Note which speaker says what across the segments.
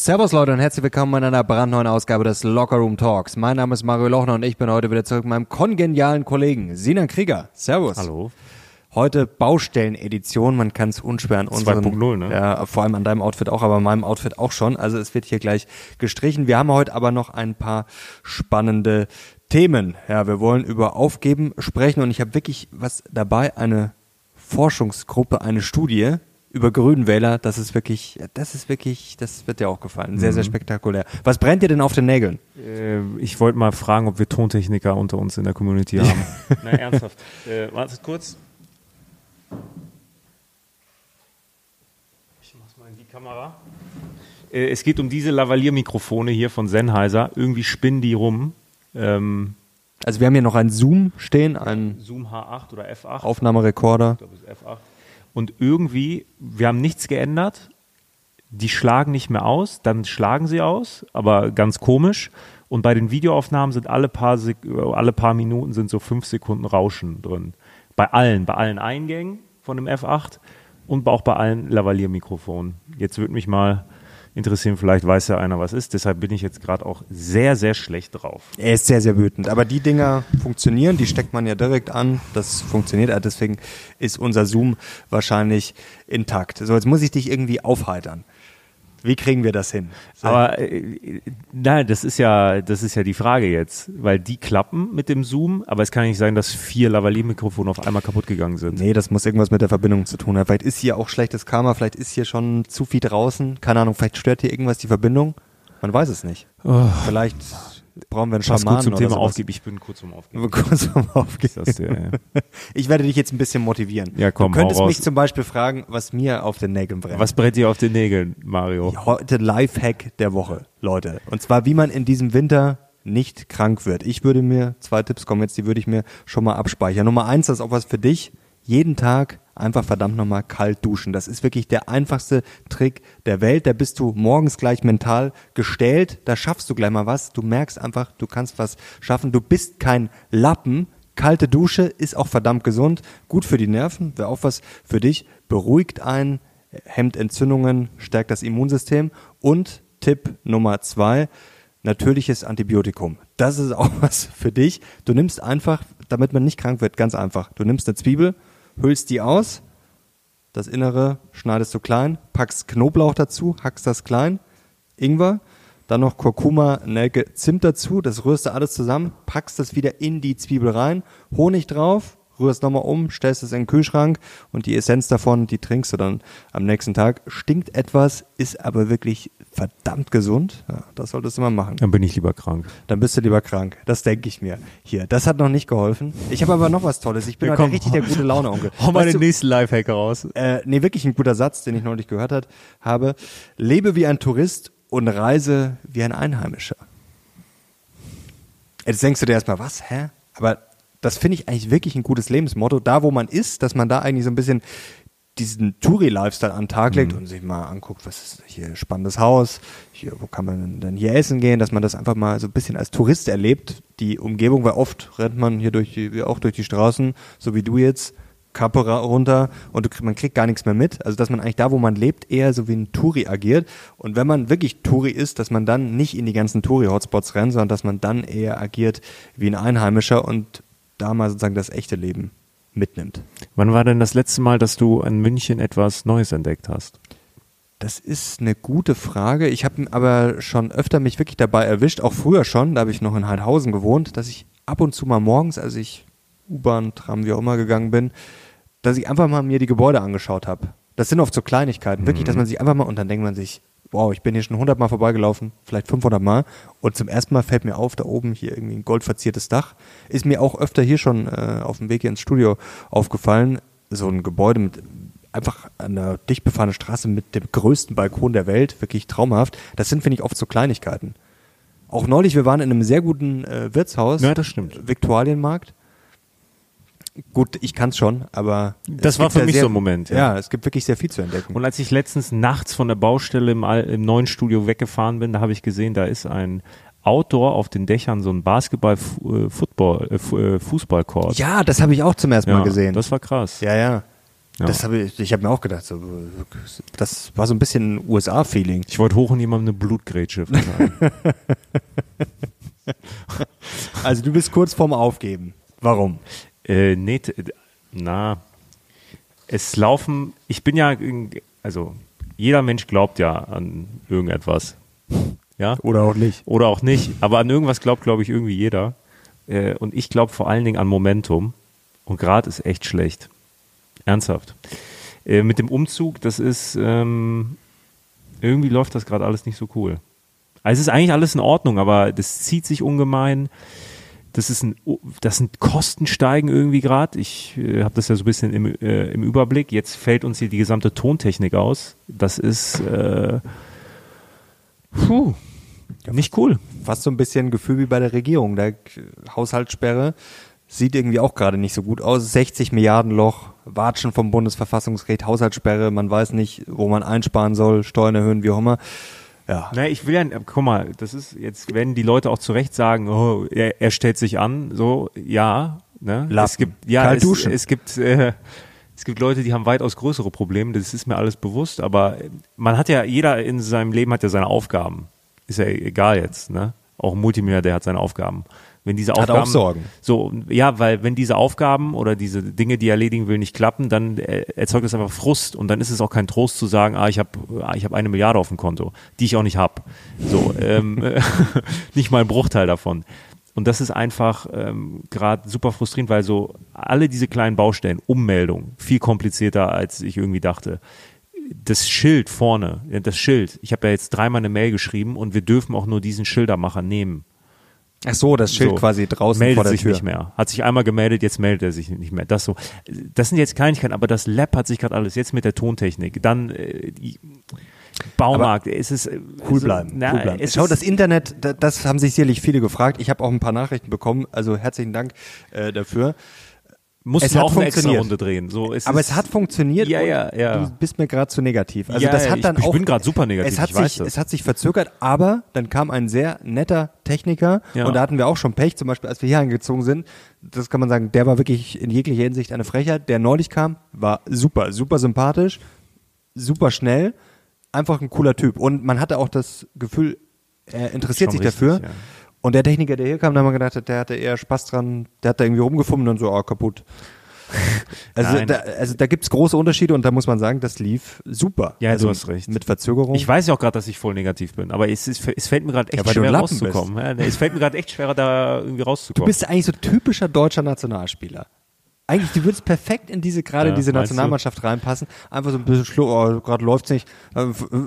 Speaker 1: Servus Leute und herzlich willkommen in einer brandneuen Ausgabe des Locker Room Talks. Mein Name ist Mario Lochner und ich bin heute wieder zurück mit meinem kongenialen Kollegen Sinan Krieger. Servus.
Speaker 2: Hallo.
Speaker 1: Heute Baustellenedition, man kann es unschwer an unseren...
Speaker 2: 2.0, ne?
Speaker 1: Ja, vor allem an deinem Outfit auch, aber an meinem Outfit auch schon. Also es wird hier gleich gestrichen. Wir haben heute aber noch ein paar spannende Themen. Ja, wir wollen über Aufgeben sprechen und ich habe wirklich was dabei, eine Forschungsgruppe, eine Studie über Grünwähler. Das ist wirklich, das ist wirklich, das wird dir auch gefallen. Sehr, sehr spektakulär. Was brennt dir denn auf den Nägeln?
Speaker 2: Äh, ich wollte mal fragen, ob wir Tontechniker unter uns in der Community haben. Na, ernsthaft. Äh, warte kurz. Ich mach's mal in die Kamera. Äh, es geht um diese Lavalier-Mikrofone hier von Sennheiser. Irgendwie spinnen die rum. Ähm,
Speaker 1: Also wir haben hier noch einen Zoom stehen, einen
Speaker 2: Zoom H8 oder F8.
Speaker 1: Aufnahmerekorder.
Speaker 2: Ich glaube, es ist F8. Und irgendwie, wir haben nichts geändert. Die schlagen nicht mehr aus, dann schlagen sie aus, aber ganz komisch. Und bei den Videoaufnahmen sind alle paar, Sek alle paar Minuten sind so fünf Sekunden Rauschen drin. Bei allen, bei allen Eingängen von dem F8 und auch bei allen Lavalier-Mikrofonen. Jetzt würde mich mal interessieren, vielleicht weiß ja einer, was ist. Deshalb bin ich jetzt gerade auch sehr, sehr schlecht drauf.
Speaker 1: Er ist sehr, sehr wütend. Aber die Dinger funktionieren, die steckt man ja direkt an. Das funktioniert. Also Deswegen ist unser Zoom wahrscheinlich intakt. So, jetzt muss ich dich irgendwie aufheitern. Wie kriegen wir das hin? So.
Speaker 2: Aber äh, nein, das ist ja, das ist ja die Frage jetzt, weil die klappen mit dem Zoom, aber es kann nicht sein, dass vier Lavalier-Mikrofone auf einmal kaputt gegangen sind.
Speaker 1: Nee, das muss irgendwas mit der Verbindung zu tun haben. Vielleicht ist hier auch schlechtes Karma, vielleicht ist hier schon zu viel draußen. Keine Ahnung, vielleicht stört hier irgendwas die Verbindung. Man weiß es nicht. Vielleicht brauchen wir einen
Speaker 2: Was
Speaker 1: Schaman
Speaker 2: gut zum
Speaker 1: oder
Speaker 2: Thema
Speaker 1: sowas.
Speaker 2: aufgeben. Ich bin kurz zum Aufgeben.
Speaker 1: Kurz vom Aufgeben.
Speaker 2: Das der, ja.
Speaker 1: Ich werde dich jetzt ein bisschen motivieren.
Speaker 2: Ja, komm,
Speaker 1: du könntest mich zum Beispiel fragen, was mir auf den Nägeln brennt.
Speaker 2: Was brennt dir auf den Nägeln, Mario?
Speaker 1: Heute Lifehack der Woche, Leute. Und zwar, wie man in diesem Winter nicht krank wird. Ich würde mir, zwei Tipps kommen jetzt, die würde ich mir schon mal abspeichern. Nummer eins, das ist auch was für dich. Jeden Tag einfach verdammt nochmal kalt duschen. Das ist wirklich der einfachste Trick der Welt. Da bist du morgens gleich mental gestellt. Da schaffst du gleich mal was. Du merkst einfach, du kannst was schaffen. Du bist kein Lappen. Kalte Dusche ist auch verdammt gesund. Gut für die Nerven. Wäre auch was für dich. Beruhigt einen, hemmt Entzündungen, stärkt das Immunsystem. Und Tipp Nummer zwei, natürliches Antibiotikum. Das ist auch was für dich. Du nimmst einfach, damit man nicht krank wird, ganz einfach. Du nimmst eine Zwiebel, hüllst die aus, das Innere schneidest du klein, packst Knoblauch dazu, hackst das klein, Ingwer, dann noch Kurkuma, Nelke, Zimt dazu, das rührst du alles zusammen, packst das wieder in die Zwiebel rein, Honig drauf, rührst nochmal um, stellst es in den Kühlschrank und die Essenz davon, die trinkst du dann am nächsten Tag. Stinkt etwas, ist aber wirklich verdammt gesund. Ja, das solltest du mal machen.
Speaker 2: Dann bin ich lieber krank.
Speaker 1: Dann bist du lieber krank. Das denke ich mir. Hier, das hat noch nicht geholfen. Ich habe aber noch was Tolles. Ich bin
Speaker 2: Ja, komm.
Speaker 1: richtig der gute Laune Onkel.
Speaker 2: Hau mal
Speaker 1: Weißt
Speaker 2: den
Speaker 1: du,
Speaker 2: nächsten Lifehack raus.
Speaker 1: äh, nee, wirklich ein guter Satz, den ich neulich gehört hat, habe. Lebe wie ein Tourist und reise wie ein Einheimischer. Jetzt denkst du dir erstmal, was, hä? Aber das finde ich eigentlich wirklich ein gutes Lebensmotto. Da, wo man ist, dass man da eigentlich so ein bisschen diesen Touri-Lifestyle an den Tag legt und sich mal anguckt, was ist hier ein spannendes Haus, hier, wo kann man denn hier essen gehen, dass man das einfach mal so ein bisschen als Tourist erlebt, die Umgebung, weil oft rennt man hier durch die, auch durch die Straßen, so wie du jetzt, Kappe runter und man kriegt gar nichts mehr mit. Also dass man eigentlich da, wo man lebt, eher so wie ein Touri agiert. Und wenn man wirklich Touri ist, dass man dann nicht in die ganzen Touri-Hotspots rennt, sondern dass man dann eher agiert wie ein Einheimischer und da mal sozusagen das echte Leben mitnimmt.
Speaker 2: Wann war denn das letzte Mal, dass du in München etwas Neues entdeckt hast?
Speaker 1: Das ist eine gute Frage. Ich habe aber schon öfter mich wirklich dabei erwischt, auch früher schon, da habe ich noch in Heidhausen gewohnt, dass ich ab und zu mal morgens, als ich U-Bahn, Tram, wie auch immer gegangen bin, dass ich einfach mal mir die Gebäude angeschaut habe. Das sind oft so Kleinigkeiten, wirklich, dass man sich einfach mal, und dann denkt man sich, wow, ich bin hier schon 100 Mal vorbeigelaufen, vielleicht 500 Mal, und zum ersten Mal fällt mir auf, da oben hier irgendwie ein goldverziertes Dach. Ist mir auch öfter hier schon äh, auf dem Weg hier ins Studio aufgefallen, so ein Gebäude mit einfach einer dicht befahrenen Straße mit dem größten Balkon der Welt, wirklich traumhaft. Das sind, finde ich, oft so Kleinigkeiten. Auch neulich, wir waren in einem sehr guten äh, Wirtshaus.
Speaker 2: Ja, das stimmt.
Speaker 1: Viktualienmarkt. Gut, ich kann's schon, aber
Speaker 2: Das
Speaker 1: es
Speaker 2: war für
Speaker 1: ja
Speaker 2: mich
Speaker 1: sehr,
Speaker 2: so ein Moment, ja.
Speaker 1: Ja. es gibt wirklich sehr viel zu entdecken.
Speaker 2: Und als ich letztens nachts von der Baustelle im, im neuen Studio weggefahren bin, da habe ich gesehen, da ist ein Outdoor auf den Dächern so ein Basketball-Football, äh, äh,
Speaker 1: ja, das habe ich auch zum ersten Mal gesehen.
Speaker 2: Das war krass.
Speaker 1: ja, ja.
Speaker 2: Ja.
Speaker 1: Das habe ich, ich habe mir auch gedacht, so, das war so ein bisschen USA-Feeling.
Speaker 2: Ich wollte hoch und jemandem eine Blutgrätsche verteilen.
Speaker 1: Also du bist kurz vorm Aufgeben. Warum?
Speaker 2: Äh, nee, na, es laufen, ich bin ja, also jeder Mensch glaubt ja an irgendetwas. Ja?
Speaker 1: Oder auch nicht.
Speaker 2: Oder auch nicht, aber an irgendwas glaubt, glaube ich, irgendwie jeder. Äh, und ich glaube vor allen Dingen an Momentum. Und gerade ist echt schlecht. Ernsthaft. Äh, mit dem Umzug, das ist, ähm, irgendwie läuft das gerade alles nicht so cool. Also es ist eigentlich alles in Ordnung, aber das zieht sich ungemein. Das ist ein, das sind Kosten steigen irgendwie gerade. Ich äh, habe das ja so ein bisschen im, äh, im Überblick. Jetzt fällt uns hier die gesamte Tontechnik aus. Das ist äh, puh, nicht cool.
Speaker 1: Fast so ein bisschen Gefühl wie bei der Regierung. Der Haushaltssperre sieht irgendwie auch gerade nicht so gut aus. 60 Milliarden Loch, Watschen vom Bundesverfassungsgericht, Haushaltssperre, man weiß nicht, wo man einsparen soll, Steuern erhöhen, wie auch immer. Ja.
Speaker 2: Na, ich will ja, guck mal, das ist, jetzt werden die Leute auch zu Recht sagen, oh, er, er stellt sich an, so, ja, ne?
Speaker 1: Lappen.
Speaker 2: Es gibt, ja,
Speaker 1: Kalt
Speaker 2: es,
Speaker 1: duschen.
Speaker 2: es gibt, äh, es gibt Leute, die haben weitaus größere Probleme, das ist mir alles bewusst, aber man hat ja, jeder in seinem Leben hat ja seine Aufgaben. Ist ja egal jetzt, ne? Auch ein Multimilliardär hat seine Aufgaben. Wenn diese
Speaker 1: Hat
Speaker 2: Aufgaben,
Speaker 1: auch Sorgen.
Speaker 2: So, ja, weil wenn diese Aufgaben oder diese Dinge, die er erledigen will, nicht klappen, dann äh, erzeugt das einfach Frust und dann ist es auch kein Trost zu sagen, ah, ich habe ah, ich hab eine Milliarde auf dem Konto, die ich auch nicht habe. So, ähm, nicht mal ein Bruchteil davon. Und das ist einfach ähm, gerade super frustrierend, weil so alle diese kleinen Baustellen, Ummeldung, viel komplizierter, als ich irgendwie dachte. Das Schild vorne, das Schild, ich habe ja jetzt dreimal eine Mail geschrieben und wir dürfen auch nur diesen Schildermacher nehmen.
Speaker 1: Ach so, das Schild
Speaker 2: So.
Speaker 1: quasi draußen
Speaker 2: meldet
Speaker 1: vor der
Speaker 2: sich
Speaker 1: Tür.
Speaker 2: nicht mehr. Hat sich einmal gemeldet, jetzt meldet er sich nicht mehr. Das so. Das sind jetzt Kleinigkeiten, aber das Lab hat sich gerade alles jetzt mit der Tontechnik. Dann äh, Baumarkt, es ist äh,
Speaker 1: Cool bleiben.
Speaker 2: Na,
Speaker 1: cool bleiben.
Speaker 2: Es
Speaker 1: Schau,
Speaker 2: ist,
Speaker 1: das Internet, da- das haben sich sicherlich viele gefragt. Ich habe auch ein paar Nachrichten bekommen, also herzlichen Dank äh, dafür.
Speaker 2: Mussten
Speaker 1: es hat
Speaker 2: auch eine extra. Runde drehen. So, es
Speaker 1: Aber es hat funktioniert.
Speaker 2: Ja, ja, ja.
Speaker 1: Du bist mir gerade zu negativ. Also
Speaker 2: Ja,
Speaker 1: das hat
Speaker 2: ich-
Speaker 1: dann
Speaker 2: ich
Speaker 1: auch.
Speaker 2: bin grad super negativ,
Speaker 1: Es hat
Speaker 2: ich weiß
Speaker 1: sich, es hat sich verzögert, aber dann kam ein sehr netter Techniker
Speaker 2: Ja.
Speaker 1: und da hatten wir auch schon Pech. Zum Beispiel, als wir hier angezogen sind, das kann man sagen, der war wirklich in jeglicher Hinsicht eine Frechheit. Der neulich kam, war super, super sympathisch, super schnell, einfach ein cooler Typ. Und man hatte auch das Gefühl, er interessiert sich
Speaker 2: richtig,
Speaker 1: dafür.
Speaker 2: ja.
Speaker 1: Und der Techniker, der hier kam, da haben wir gedacht, der hatte eher Spaß dran, der hat da irgendwie rumgefummelt und so, oh, kaputt. Also da, also da gibt's große Unterschiede und da muss man sagen, das lief super.
Speaker 2: Ja, du
Speaker 1: also
Speaker 2: hast recht.
Speaker 1: Mit Verzögerung.
Speaker 2: ich weiß ja auch gerade, dass ich voll negativ bin, aber es, ist, es fällt mir gerade echt
Speaker 1: Ja, du
Speaker 2: schwer rauszukommen. Ja, es fällt mir gerade echt schwer, da irgendwie
Speaker 1: du
Speaker 2: rauszukommen.
Speaker 1: bist eigentlich so typischer deutscher Nationalspieler. Eigentlich, du würdest perfekt in diese gerade
Speaker 2: Ja,
Speaker 1: diese
Speaker 2: meinst du?
Speaker 1: Nationalmannschaft reinpassen. Einfach so ein bisschen schlu oh, gerade läuft's nicht. Äh,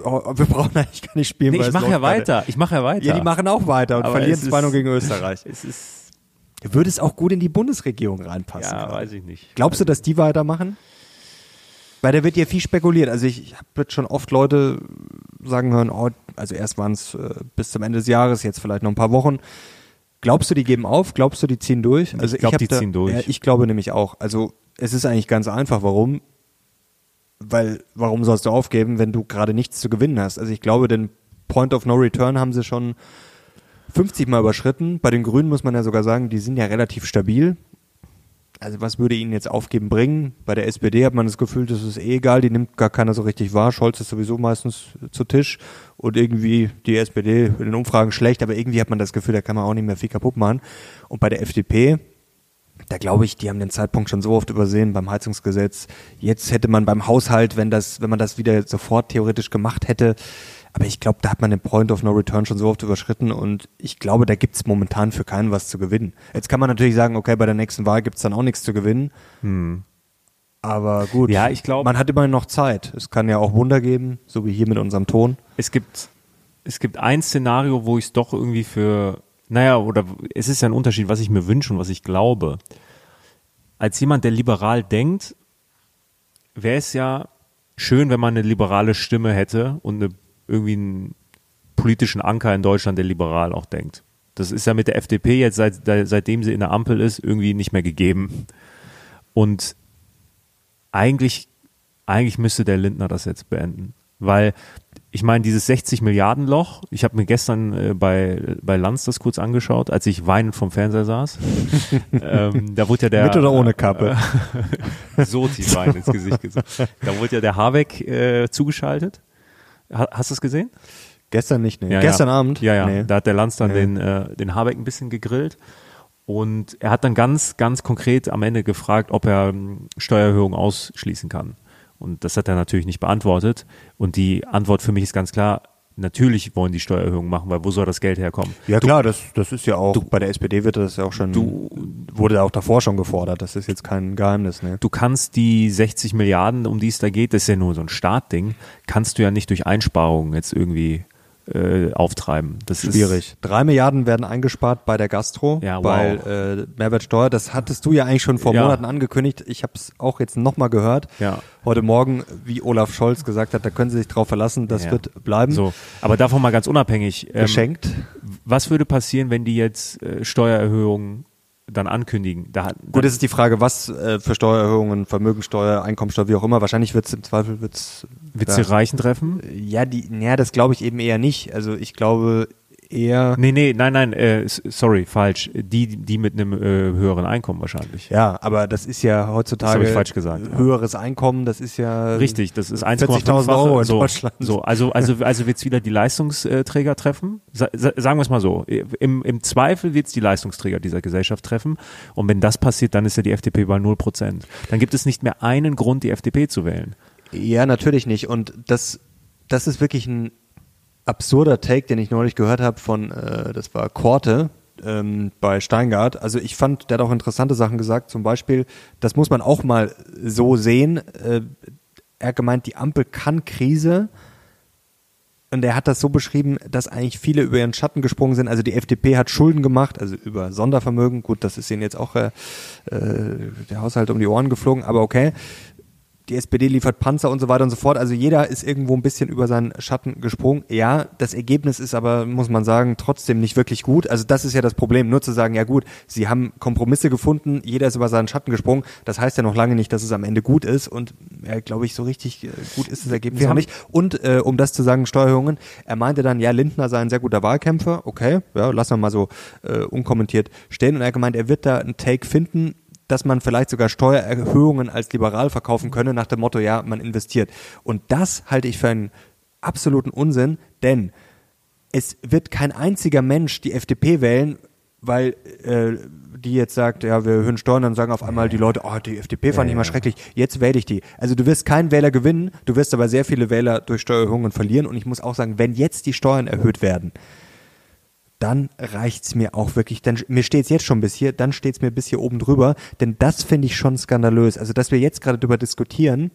Speaker 1: oh, Wir brauchen eigentlich gar nicht spielen.
Speaker 2: nee,
Speaker 1: weil
Speaker 2: ich
Speaker 1: es
Speaker 2: mache ja
Speaker 1: gerade.
Speaker 2: weiter. Ich mache ja weiter.
Speaker 1: Ja, die machen auch weiter und
Speaker 2: Aber
Speaker 1: verlieren
Speaker 2: es ist-
Speaker 1: 2-0 gegen Österreich.
Speaker 2: es ist,
Speaker 1: Du würdest auch gut in die Bundesregierung reinpassen.
Speaker 2: ja,
Speaker 1: gerade.
Speaker 2: weiß ich nicht.
Speaker 1: Glaubst du, dass die weitermachen? Weil da wird ja viel spekuliert. Also ich, ich habe jetzt schon oft Leute sagen hören, oh, also erst waren es äh, bis zum Ende des Jahres, jetzt vielleicht noch ein paar Wochen. Glaubst du, die geben auf? Glaubst du, die ziehen durch? Also
Speaker 2: glaub,
Speaker 1: hab
Speaker 2: die
Speaker 1: da,
Speaker 2: ziehen durch.
Speaker 1: Ja, ich glaube nämlich auch. Also es ist eigentlich ganz einfach. Warum? Weil, warum sollst du aufgeben, wenn du gerade nichts zu gewinnen hast? Also ich glaube, den Point of No Return haben sie schon 50 Mal überschritten. Bei den Grünen muss man ja sogar sagen, die sind ja relativ stabil. Also was würde ihnen jetzt aufgeben bringen? Bei der SPD hat man das Gefühl, das ist eh egal, die nimmt gar keiner so richtig wahr. Scholz ist sowieso meistens zu Tisch und irgendwie die SPD in den Umfragen schlecht, aber irgendwie hat man das Gefühl, da kann man auch nicht mehr viel kaputt machen. Und bei der FDP, da glaube ich, die haben den Zeitpunkt schon so oft übersehen beim Heizungsgesetz. Jetzt hätte man beim Haushalt, wenn das, wenn man das wieder sofort theoretisch gemacht hätte, aber ich glaube, da hat man den Point of No Return schon so oft überschritten und ich glaube, da gibt's momentan für keinen was zu gewinnen. Jetzt kann man natürlich sagen, okay, bei der nächsten Wahl gibt's dann auch nichts zu gewinnen. Aber gut,
Speaker 2: Ja, ich glaub-
Speaker 1: man hat immerhin noch Zeit. Es kann ja auch Wunder geben, so wie hier mit unserem Ton.
Speaker 2: es gibt, es gibt ein Szenario, wo ich es doch irgendwie für, naja, oder es ist ja ein Unterschied, was ich mir wünsche und was ich glaube. Als jemand, der liberal denkt, wäre es ja schön, wenn man eine liberale Stimme hätte und eine, irgendwie einen politischen Anker in Deutschland, der liberal auch denkt. Das ist ja mit der FDP jetzt, seit, seitdem sie in der Ampel ist, irgendwie nicht mehr gegeben. Und eigentlich, eigentlich müsste der Lindner das jetzt beenden. Weil ich meine, dieses 60 Milliarden Loch, ich habe mir gestern äh, bei, bei Lanz das kurz angeschaut, als ich weinend vom Fernseher saß. ähm, da wurde ja der.
Speaker 1: Mit oder ohne Kappe?
Speaker 2: Äh, so tief Wein ins Gesicht gesagt. Da wurde ja der Habeck äh, zugeschaltet. Ha, hast du es gesehen?
Speaker 1: Gestern nicht, ne?
Speaker 2: Ja,
Speaker 1: Gestern
Speaker 2: ja.
Speaker 1: Abend?
Speaker 2: Ja, ja.
Speaker 1: Nee.
Speaker 2: Da hat der Lanz dann
Speaker 1: Nee.
Speaker 2: den, äh, den Habeck ein bisschen gegrillt. Und er hat dann ganz, ganz konkret am Ende gefragt, ob er ähm, Steuererhöhungen ausschließen kann. Und das hat er natürlich nicht beantwortet. Und die Antwort für mich ist ganz klar, natürlich wollen die Steuererhöhungen machen, weil wo soll das Geld herkommen?
Speaker 1: Ja klar, das, das ist ja auch, bei der SPD wird das ja auch schon,
Speaker 2: Du-
Speaker 1: wurde auch davor schon gefordert, das ist jetzt kein Geheimnis, ne?
Speaker 2: Du kannst die 60 Milliarden, um die es da geht, das ist ja nur so ein Startding, kannst du ja nicht durch Einsparungen jetzt irgendwie äh, auftreiben. Das
Speaker 1: Schwierig. Drei Milliarden werden eingespart bei der Gastro,
Speaker 2: Ja, wow.
Speaker 1: weil äh, Mehrwertsteuer, das hattest du ja eigentlich schon vor
Speaker 2: Ja.
Speaker 1: Monaten angekündigt. Ich habe es auch jetzt nochmal gehört.
Speaker 2: Ja.
Speaker 1: Heute Morgen, wie Olaf Scholz gesagt hat, da können Sie sich drauf verlassen, das
Speaker 2: Ja.
Speaker 1: wird bleiben.
Speaker 2: Ist so. Aber davon mal ganz unabhängig. ähm,
Speaker 1: Geschenkt.
Speaker 2: Was würde passieren, wenn die jetzt äh, Steuererhöhungen dann ankündigen? Da,
Speaker 1: Gut, es ist die Frage, was äh, für Steuererhöhungen, Vermögensteuer, Einkommensteuer, wie auch immer. Wahrscheinlich wird es im Zweifel wird's, da-
Speaker 2: du Reichen treffen?
Speaker 1: Ja, die, ja, das glaube ich eben eher nicht. Also ich glaube eher.
Speaker 2: Nee, nee, nein, nein, äh, sorry, falsch. Die, die mit einem äh, höheren Einkommen wahrscheinlich.
Speaker 1: Ja, aber das ist ja heutzutage
Speaker 2: Das falsch gesagt, ja.
Speaker 1: höheres Einkommen, das ist ja
Speaker 2: Richtig, das ist
Speaker 1: 40.000
Speaker 2: 1,5
Speaker 1: Euro in
Speaker 2: so,
Speaker 1: Deutschland.
Speaker 2: So, also, also, also wird es wieder die Leistungsträger treffen. Sa sagen wir es mal so. Im, im Zweifel wird es die Leistungsträger dieser Gesellschaft treffen. Und wenn das passiert, dann ist ja die FDP bei 0 Prozent. Dann gibt es nicht mehr einen Grund, die FDP zu wählen.
Speaker 1: Ja, natürlich nicht. Und das, das ist wirklich ein absurder Take, den ich neulich gehört habe von, äh, das war Korte ähm, bei Steingart. Also ich fand, der hat auch interessante Sachen gesagt. Zum Beispiel, das muss man auch mal so sehen. Äh, er hat gemeint, die Ampel kann Krise. Und er hat das so beschrieben, dass eigentlich viele über ihren Schatten gesprungen sind. Also die FDP hat Schulden gemacht, also über Sondervermögen. Gut, das ist ihnen jetzt auch äh, äh, der Haushalt um die Ohren geflogen, aber okay die SPD liefert Panzer und so weiter und so fort. Also jeder ist irgendwo ein bisschen über seinen Schatten gesprungen. Ja, das Ergebnis ist aber, muss man sagen, trotzdem nicht wirklich gut. Also das ist ja das Problem, nur zu sagen, ja gut, sie haben Kompromisse gefunden, jeder ist über seinen Schatten gesprungen. Das heißt ja noch lange nicht, dass es am Ende gut ist. Und ja, glaube ich, so richtig äh, gut ist das Ergebnis noch nicht. Und äh, um das zu sagen, Steuerungen, er meinte dann, ja, Lindner sei ein sehr guter Wahlkämpfer. Okay, ja, lassen wir mal so äh, unkommentiert stehen. Und er gemeint, er wird da einen Take finden, dass man vielleicht sogar Steuererhöhungen als liberal verkaufen könne, nach dem Motto, ja, man investiert. Und das halte ich für einen absoluten Unsinn, denn es wird kein einziger Mensch die FDP wählen, weil äh, die jetzt sagt, ja, wir erhöhen Steuern, dann sagen auf einmal die Leute, oh, die FDP fand ich mal schrecklich, jetzt wähle ich die. Also du wirst keinen Wähler gewinnen, du wirst aber sehr viele Wähler durch Steuererhöhungen verlieren und ich muss auch sagen, wenn jetzt die Steuern erhöht werden, dann reicht's mir auch wirklich. Dann, mir steht's jetzt schon bis hier, dann steht's mir bis hier oben drüber, denn das finde ich schon skandalös. Also, dass wir jetzt gerade darüber diskutieren,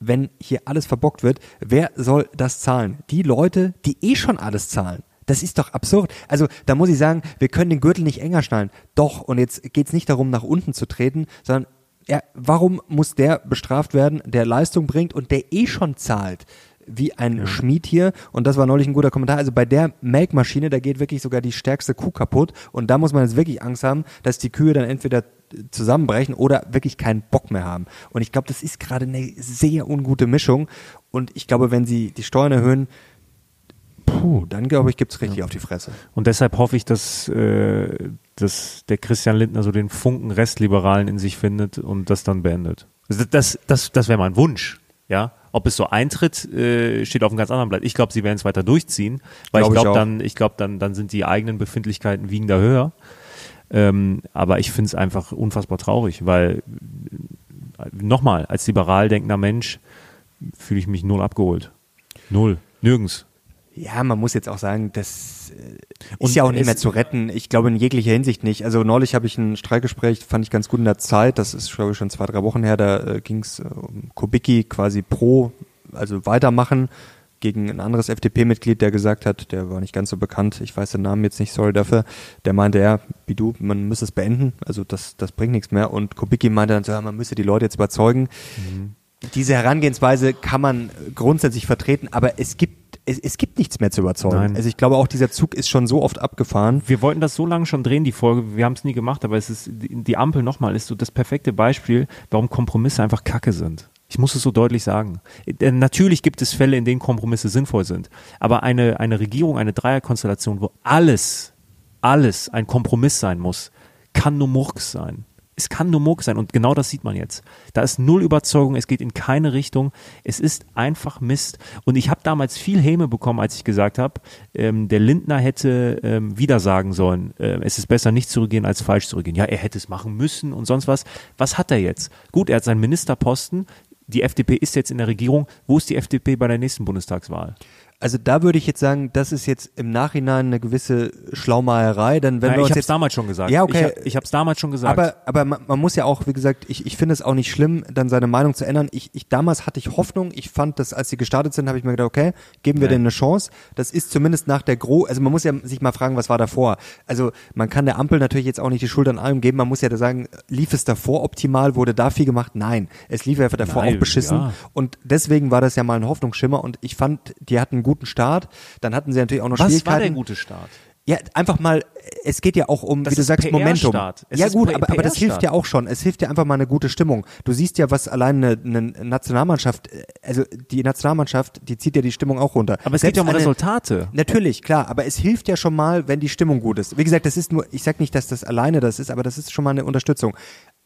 Speaker 1: wenn hier alles verbockt wird, wer soll das zahlen? Die Leute, die eh schon alles zahlen. Das ist doch absurd. Also da muss ich sagen, wir können den Gürtel nicht enger schnallen. Doch, und jetzt geht's nicht darum, nach unten zu treten, sondern ja, warum muss der bestraft werden, der Leistung bringt und der eh schon zahlt? Wie ein Schmied hier. Und das war neulich ein guter Kommentar. Also bei der Melkmaschine, da geht wirklich sogar die stärkste Kuh kaputt. Und da muss man jetzt wirklich Angst haben, dass die Kühe dann entweder zusammenbrechen oder wirklich keinen Bock mehr haben. Und ich glaube, das ist gerade eine sehr ungute Mischung. Und ich glaube, wenn sie die Steuern erhöhen, puh, dann glaube ich, gibt's richtig auf die Fresse.
Speaker 2: Und deshalb hoffe ich, dass, äh, dass der Christian Lindner so den Funken Restliberalen in sich findet und das dann beendet. Also das, das, das wäre mein Wunsch. Ja, ob es so eintritt, äh, steht auf einem ganz anderen Blatt. Ich glaube, sie werden es weiter durchziehen, weil
Speaker 1: Glaub
Speaker 2: ich glaube dann, ich glaube dann, dann sind die eigenen Befindlichkeiten wiegender höher. Ähm, aber ich finde es einfach unfassbar traurig, weil äh, nochmal, als liberal denkender Mensch fühle ich mich null abgeholt. Null. Nirgends.
Speaker 1: Ja, man muss jetzt auch sagen, das äh, ist ja auch nicht mehr zu retten. Ich glaube in jeglicher Hinsicht nicht. Also neulich habe ich ein Streikgespräch, fand ich ganz gut in der Zeit. Das ist, glaube ich, schon zwei, drei Wochen her. Da äh, ging es äh, um Kubicki quasi pro, also weitermachen gegen ein anderes FDP-Mitglied, der gesagt hat, der war nicht ganz so bekannt, ich weiß den Namen jetzt nicht, sorry dafür, der meinte, ja, wie du, man müsse es beenden, also das, das bringt nichts mehr. Und Kubicki meinte dann so, ja, man müsse die Leute jetzt überzeugen. Diese Herangehensweise kann man grundsätzlich vertreten, aber es gibt, es, es gibt nichts mehr zu überzeugen.
Speaker 2: Nein.
Speaker 1: Also ich glaube auch, dieser Zug ist schon so oft abgefahren.
Speaker 2: Wir wollten das so lange schon drehen, die Folge. Wir haben es nie gemacht, aber es ist die Ampel nochmal ist so das perfekte Beispiel, warum Kompromisse einfach Kacke sind. Ich muss es so deutlich sagen. Natürlich gibt es Fälle, in denen Kompromisse sinnvoll sind. Aber eine, eine Regierung, eine Dreierkonstellation, wo alles, alles ein Kompromiss sein muss, kann nur Murks sein es kann nur Murks sein und genau das sieht man jetzt. Da ist null Überzeugung, es geht in keine Richtung, es ist einfach Mist. Und ich habe damals viel Häme bekommen, als ich gesagt habe, ähm, der Lindner hätte ähm, wieder sagen sollen, äh, es ist besser nicht zurückgehen als falsch zurückgehen. Ja, er hätte es machen müssen und sonst was. Was hat er jetzt? Gut, er hat seinen Ministerposten, die FDP ist jetzt in der Regierung. Wo ist die FDP bei der nächsten Bundestagswahl?
Speaker 1: Also da würde ich jetzt sagen, das ist jetzt im Nachhinein eine gewisse Schlaumeierei, denn wenn
Speaker 2: ja,
Speaker 1: wir
Speaker 2: ich habe
Speaker 1: jetzt
Speaker 2: damals schon gesagt.
Speaker 1: Ja, okay.
Speaker 2: Ich, habe es damals schon gesagt.
Speaker 1: Aber, aber man, man muss ja auch, wie gesagt, ich, ich finde es auch nicht schlimm, dann seine Meinung zu ändern. Ich, ich damals hatte ich Hoffnung. Ich fand, dass als sie gestartet sind, habe ich mir gedacht, okay, geben wir
Speaker 2: Ja.
Speaker 1: denen eine Chance. Das ist zumindest nach der Gro. Also man muss ja sich mal fragen, was war davor. Also man kann der Ampel natürlich jetzt auch nicht die Schuld an allem geben. Man muss ja da sagen, lief es davor optimal, wurde da viel gemacht? Nein, es lief ja davor
Speaker 2: Nein,
Speaker 1: auch beschissen.
Speaker 2: ja.
Speaker 1: Und deswegen war das ja mal ein Hoffnungsschimmer. Und ich fand, die hatten guten Start. Dann hatten sie natürlich auch noch
Speaker 2: was
Speaker 1: Schwierigkeiten.
Speaker 2: war der gute Start?
Speaker 1: Ja, einfach mal, es geht ja auch um,
Speaker 2: Das
Speaker 1: wie du sagst, Momentum. Ja gut, aber, aber das hilft ja auch schon. Es hilft ja einfach mal eine gute Stimmung. Du siehst ja, was allein eine, eine Nationalmannschaft, also die Nationalmannschaft, die zieht ja die Stimmung auch runter.
Speaker 2: Aber es
Speaker 1: Selbst
Speaker 2: geht ja um
Speaker 1: eine-
Speaker 2: Resultate.
Speaker 1: Natürlich, klar, aber es hilft ja schon mal, wenn die Stimmung gut ist. Wie gesagt, das ist nur, ich sag nicht, dass das alleine das ist, aber das ist schon mal eine Unterstützung.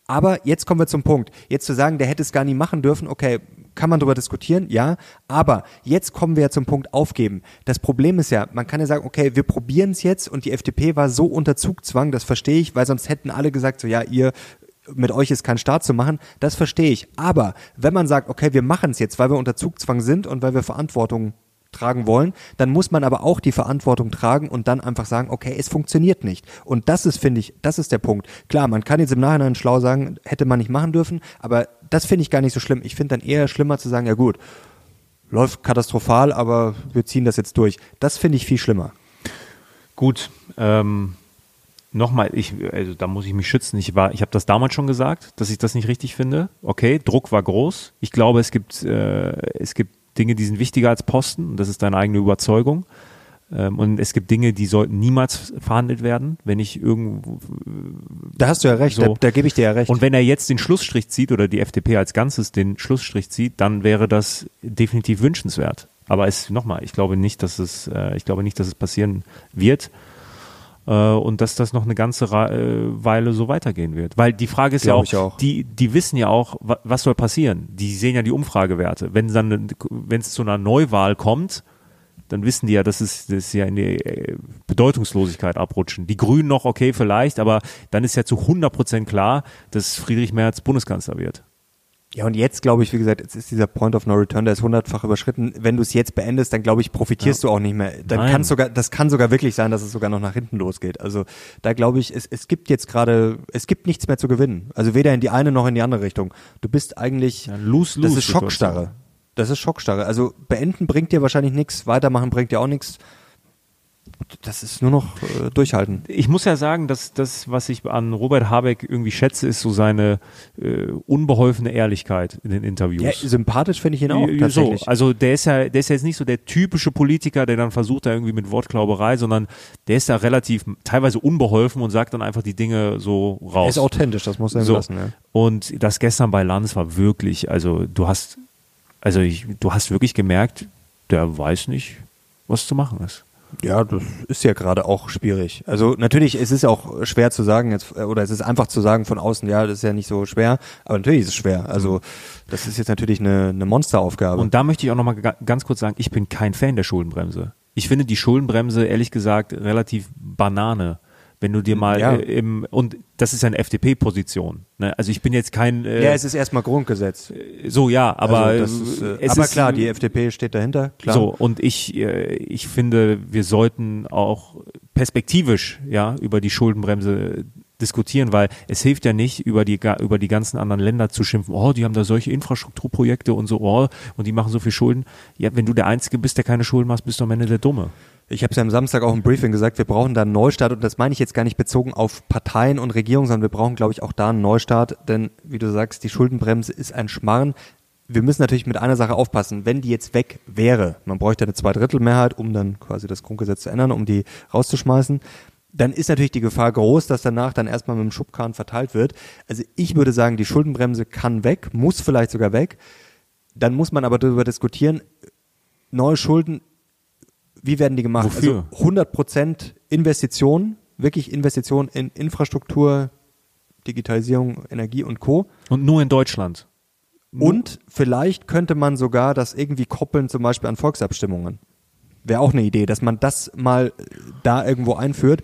Speaker 1: Aber jetzt kommen wir zum Punkt. Jetzt zu sagen, der hätte es gar nie machen dürfen, okay, kann man darüber diskutieren, ja. Aber jetzt kommen wir ja zum Punkt aufgeben. Das Problem ist ja, man kann ja sagen, okay, wir probieren es jetzt und die FDP war so unter Zugzwang, das verstehe ich, weil sonst hätten alle gesagt, so ja, ihr mit euch ist kein Staat zu machen, das verstehe ich. Aber wenn man sagt, okay, wir machen es jetzt, weil wir unter Zugzwang sind und weil wir Verantwortung tragen wollen, dann muss man aber auch die Verantwortung tragen und dann einfach sagen, okay, es funktioniert nicht. Und das ist, finde ich, das ist der Punkt. Klar, man kann jetzt im Nachhinein schlau sagen, hätte man nicht machen dürfen, aber das finde ich gar nicht so schlimm. Ich finde dann eher schlimmer zu sagen, ja gut, läuft katastrophal, aber wir ziehen das jetzt durch. Das finde ich viel schlimmer.
Speaker 2: Gut, ähm, nochmal, ich, also da muss ich mich schützen. Ich war, ich habe das damals schon gesagt, dass ich das nicht richtig finde. Okay, Druck war groß. Ich glaube, es gibt, äh, es gibt Dinge, die sind wichtiger als Posten. Und das ist deine eigene Überzeugung. Ähm, und es gibt Dinge, die sollten niemals verhandelt werden, wenn ich irgendwo
Speaker 1: Da hast du ja recht,
Speaker 2: So.
Speaker 1: da, da gebe ich dir ja recht.
Speaker 2: Und wenn er jetzt den Schlussstrich zieht oder die FDP als Ganzes den Schlussstrich zieht, dann wäre das definitiv wünschenswert. Aber es nochmal, ich glaube nicht, dass es, äh, ich glaube nicht, dass es passieren wird äh, und dass das noch eine ganze äh, Weile so weitergehen wird. Weil die Frage ist ja
Speaker 1: Glaube
Speaker 2: auch,
Speaker 1: ich auch.
Speaker 2: die die wissen ja auch, wa was soll passieren. Die sehen ja die Umfragewerte. Wenn dann, wenn es zu einer Neuwahl kommt, dann wissen die ja, dass es, dass sie ja in die äh, Bedeutungslosigkeit abrutschen. Die Grünen noch okay vielleicht, aber dann ist ja zu 100 Prozent klar, dass Friedrich Merz Bundeskanzler wird.
Speaker 1: Ja, und jetzt glaube ich, wie gesagt, jetzt ist dieser Point of No Return, der ist hundertfach überschritten. Wenn du es jetzt beendest, dann glaube ich, profitierst du auch nicht mehr. Dann kann sogar, das kann sogar wirklich sein, dass es sogar noch nach hinten losgeht. Also da glaube ich, es, es gibt jetzt gerade, es gibt nichts mehr zu gewinnen. Also weder in die eine noch in die andere Richtung. Du bist eigentlich,
Speaker 2: Ja, lose,
Speaker 1: das
Speaker 2: lose
Speaker 1: ist Schockstarre. Das ist Schockstarre. Also beenden bringt dir wahrscheinlich nichts, weitermachen bringt dir auch nichts. Das ist nur noch äh, durchhalten.
Speaker 2: Ich muss ja sagen, dass das, was ich an Robert Habeck irgendwie schätze, ist so seine äh, unbeholfene Ehrlichkeit in den Interviews.
Speaker 1: Ja, sympathisch finde ich ihn auch
Speaker 2: so, also der ist ja, der ist ja jetzt nicht so der typische Politiker, der dann versucht, da irgendwie mit Wortklauberei, sondern der ist da relativ teilweise unbeholfen und sagt dann einfach die Dinge so
Speaker 1: er
Speaker 2: raus.
Speaker 1: ist authentisch, das muss er
Speaker 2: So.
Speaker 1: lassen. Ja.
Speaker 2: Und das gestern bei Lanz war wirklich, also du hast, also ich, du hast wirklich gemerkt, der weiß nicht, was zu machen ist.
Speaker 1: Ja, das ist ja gerade auch schwierig. Also natürlich, es ist auch schwer zu sagen jetzt, äh, oder es ist einfach zu sagen von außen, ja, das ist ja nicht so schwer, aber natürlich ist es schwer. Also das ist jetzt natürlich eine, eine Monsteraufgabe.
Speaker 2: Und da möchte ich auch nochmal ganz kurz sagen, ich bin kein Fan der Schuldenbremse. Ich finde die Schuldenbremse, ehrlich gesagt, relativ Banane. Wenn du dir mal
Speaker 1: Ja.
Speaker 2: äh, im, und das ist ja eine FDP-Position. Ne? Also ich bin jetzt kein, äh,
Speaker 1: ja, es ist erstmal Grundgesetz.
Speaker 2: so ja, aber,
Speaker 1: also das ist, äh,
Speaker 2: es
Speaker 1: aber
Speaker 2: ist,
Speaker 1: klar, die FDP steht dahinter. Klar.
Speaker 2: So, und ich, äh, ich finde, wir sollten auch perspektivisch ja über die Schuldenbremse diskutieren, weil es hilft ja nicht, über die, über die ganzen anderen Länder zu schimpfen, oh, die haben da solche Infrastrukturprojekte und so, oh, und die machen so viel Schulden. Ja, wenn du der Einzige bist, der keine Schulden macht, bist du am Ende der Dumme.
Speaker 1: Ich habe es ja am Samstag auch im Briefing gesagt, wir brauchen da einen Neustart und das meine ich jetzt gar nicht bezogen auf Parteien und Regierungen, sondern wir brauchen, glaube ich, auch da einen Neustart, denn wie du sagst, die Schuldenbremse ist ein Schmarrn. Wir müssen natürlich mit einer Sache aufpassen, wenn die jetzt weg wäre, man bräuchte eine Zweidrittelmehrheit, um dann quasi das Grundgesetz zu ändern, um die rauszuschmeißen, dann ist natürlich die Gefahr groß, dass danach dann erstmal mit dem Schubkarren verteilt wird. Also ich würde sagen, die Schuldenbremse kann weg, muss vielleicht sogar weg. dann muss man aber darüber diskutieren, neue Schulden, wie werden die gemacht?
Speaker 2: Wofür?
Speaker 1: Also 100 Prozent Investitionen, wirklich Investitionen in Infrastruktur, Digitalisierung, Energie und Co.
Speaker 2: Und nur in Deutschland.
Speaker 1: Und vielleicht könnte man sogar das irgendwie koppeln, zum Beispiel an Volksabstimmungen. Wäre auch eine Idee, dass man das mal da irgendwo einführt.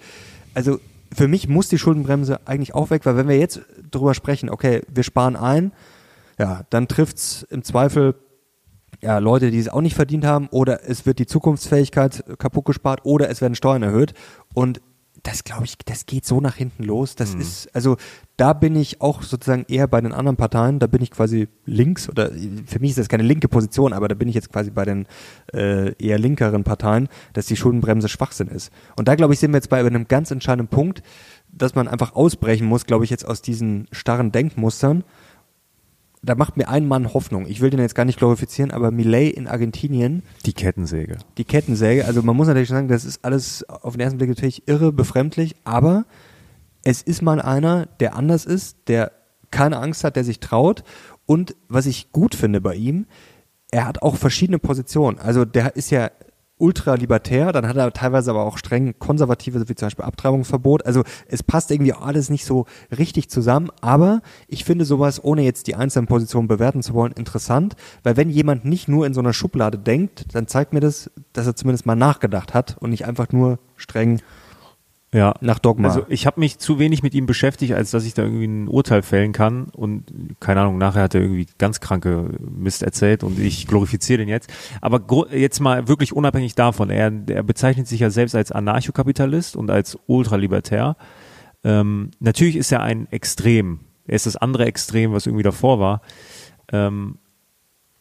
Speaker 1: Also für mich muss die Schuldenbremse eigentlich auch weg, weil wenn wir jetzt drüber sprechen, okay, wir sparen ein, ja, dann trifft's im Zweifel ja, Leute, die es auch nicht verdient haben, oder es wird die Zukunftsfähigkeit kaputt gespart, oder es werden Steuern erhöht. Und das glaube ich, das geht so nach hinten los. Das
Speaker 2: Mhm.
Speaker 1: ist, also da bin ich auch sozusagen eher bei den anderen Parteien, da bin ich quasi links oder für mich ist das keine linke Position, aber da bin ich jetzt quasi bei den äh, eher linkeren Parteien, dass die Schuldenbremse Schwachsinn ist. Und da glaube ich, sind wir jetzt bei einem ganz entscheidenden Punkt, dass man einfach ausbrechen muss, glaube ich, jetzt aus diesen starren Denkmustern. Da macht mir ein Mann Hoffnung. Ich will den jetzt gar nicht glorifizieren, aber Millet in Argentinien,
Speaker 2: Die Kettensäge.
Speaker 1: die Kettensäge. Also man muss natürlich sagen, das ist alles auf den ersten Blick natürlich irre, befremdlich, aber es ist mal einer, der anders ist, der keine Angst hat, der sich traut. Und was ich gut finde bei ihm, er hat auch verschiedene Positionen. Also der ist ja ultra libertär, dann hat er teilweise aber auch streng konservative, wie zum Beispiel Abtreibungsverbot. Also es passt irgendwie alles nicht so richtig zusammen, aber ich finde sowas, ohne jetzt die einzelnen Positionen bewerten zu wollen, interessant, weil wenn jemand nicht nur in so einer Schublade denkt, dann zeigt mir das, dass er zumindest mal nachgedacht hat und nicht einfach nur streng
Speaker 2: Ja.
Speaker 1: nach Dogma.
Speaker 2: Also ich habe mich zu wenig mit ihm beschäftigt, als dass ich da irgendwie ein Urteil fällen kann. Und keine Ahnung, nachher hat er irgendwie ganz kranke Mist erzählt und ich glorifiziere den jetzt. Aber jetzt mal wirklich unabhängig davon, er, er bezeichnet sich ja selbst als Anarchokapitalist und als Ultralibertär. Ähm, natürlich ist er ein Extrem. Er ist das andere Extrem, was irgendwie davor war. Ähm,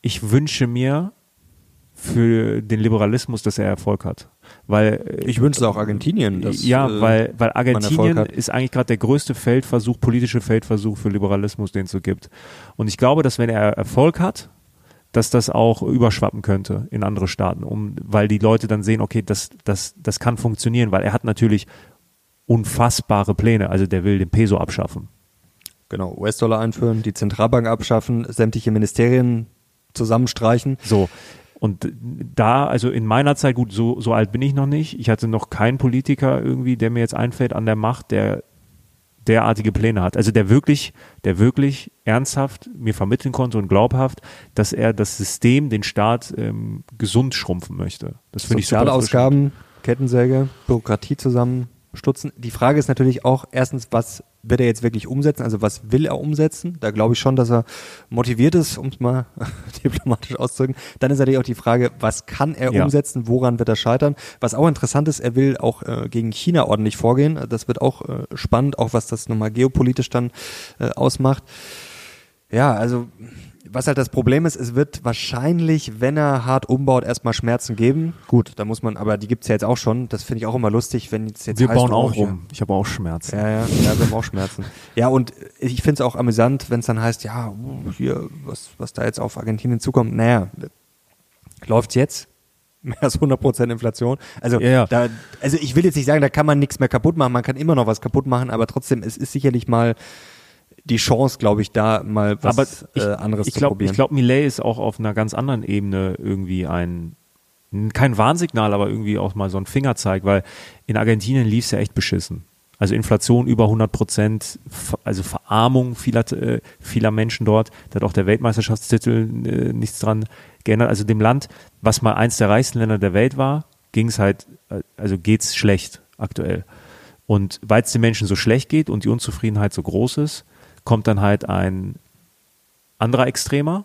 Speaker 2: ich wünsche mir für den Liberalismus, dass er Erfolg hat. Weil äh,
Speaker 1: ich wünsche es auch Argentinien. Dass,
Speaker 2: ja,
Speaker 1: äh,
Speaker 2: weil, weil Argentinien ist eigentlich gerade der größte Feldversuch, politische Feldversuch für Liberalismus, den es so gibt. Und ich glaube, dass wenn er Erfolg hat, dass das auch überschwappen könnte in andere Staaten, um, weil die Leute dann sehen, okay, das, das, das kann funktionieren, weil er hat natürlich unfassbare Pläne. Also der will den Peso abschaffen.
Speaker 1: Genau, US-Dollar einführen, die Zentralbank abschaffen, sämtliche Ministerien zusammenstreichen.
Speaker 2: So. Und da, also in meiner Zeit, gut, so, so alt bin ich noch nicht. Ich hatte noch keinen Politiker irgendwie, der mir jetzt einfällt an der Macht, der derartige Pläne hat. Also der wirklich, der wirklich ernsthaft mir vermitteln konnte und glaubhaft, dass er das System, den Staat ähm, gesund schrumpfen möchte. Das finde ich super.
Speaker 1: Ausgaben, Kettensäge, Bürokratie zusammenstutzen. Die Frage ist natürlich auch erstens, was wird er jetzt wirklich umsetzen? Also was will er umsetzen? Da glaube ich schon, dass er motiviert ist, um es mal diplomatisch auszudrücken. Dann ist natürlich auch die Frage, was kann er
Speaker 2: Ja.
Speaker 1: umsetzen? Woran wird er scheitern? Was auch interessant ist, er will auch äh, gegen China ordentlich vorgehen. Das wird auch äh, spannend, auch was das nochmal geopolitisch dann äh, ausmacht. Ja, also was halt das Problem ist, es wird wahrscheinlich, wenn er hart umbaut, erstmal Schmerzen geben. Gut, da muss man, aber die gibt's ja jetzt auch schon. Das finde ich auch immer lustig, wenn jetzt jetzt
Speaker 2: Wir
Speaker 1: heißt,
Speaker 2: bauen auch
Speaker 1: hier-
Speaker 2: rum. Ich habe auch Schmerzen.
Speaker 1: Ja, ja, ja, wir haben auch Schmerzen. Ja, und ich finde es auch amüsant, wenn es dann heißt, ja, hier, was, was da jetzt auf Argentinien zukommt. Naja, läuft's jetzt? Mehr als 100% Inflation. Also,
Speaker 2: Ja, ja.
Speaker 1: Da, also ich will jetzt nicht sagen, da kann man nichts mehr kaputt machen. Man kann immer noch was kaputt machen, aber trotzdem, es ist sicherlich mal die Chance, glaube ich, da mal was
Speaker 2: ich,
Speaker 1: äh, anderes
Speaker 2: ich
Speaker 1: zu
Speaker 2: glaube,
Speaker 1: probieren.
Speaker 2: ich glaube, Millet ist auch auf einer ganz anderen Ebene irgendwie ein kein Warnsignal, aber irgendwie auch mal so ein Fingerzeig, weil in Argentinien lief es ja echt beschissen. Also Inflation über 100 Prozent, also Verarmung vieler, äh, vieler Menschen dort. Da hat auch der Weltmeisterschaftstitel äh, nichts dran geändert. Also dem Land, was mal eins der reichsten Länder der Welt war, ging es halt, äh, also geht's schlecht aktuell. Und weil es den Menschen so schlecht geht und die Unzufriedenheit so groß ist, kommt dann halt ein anderer Extremer,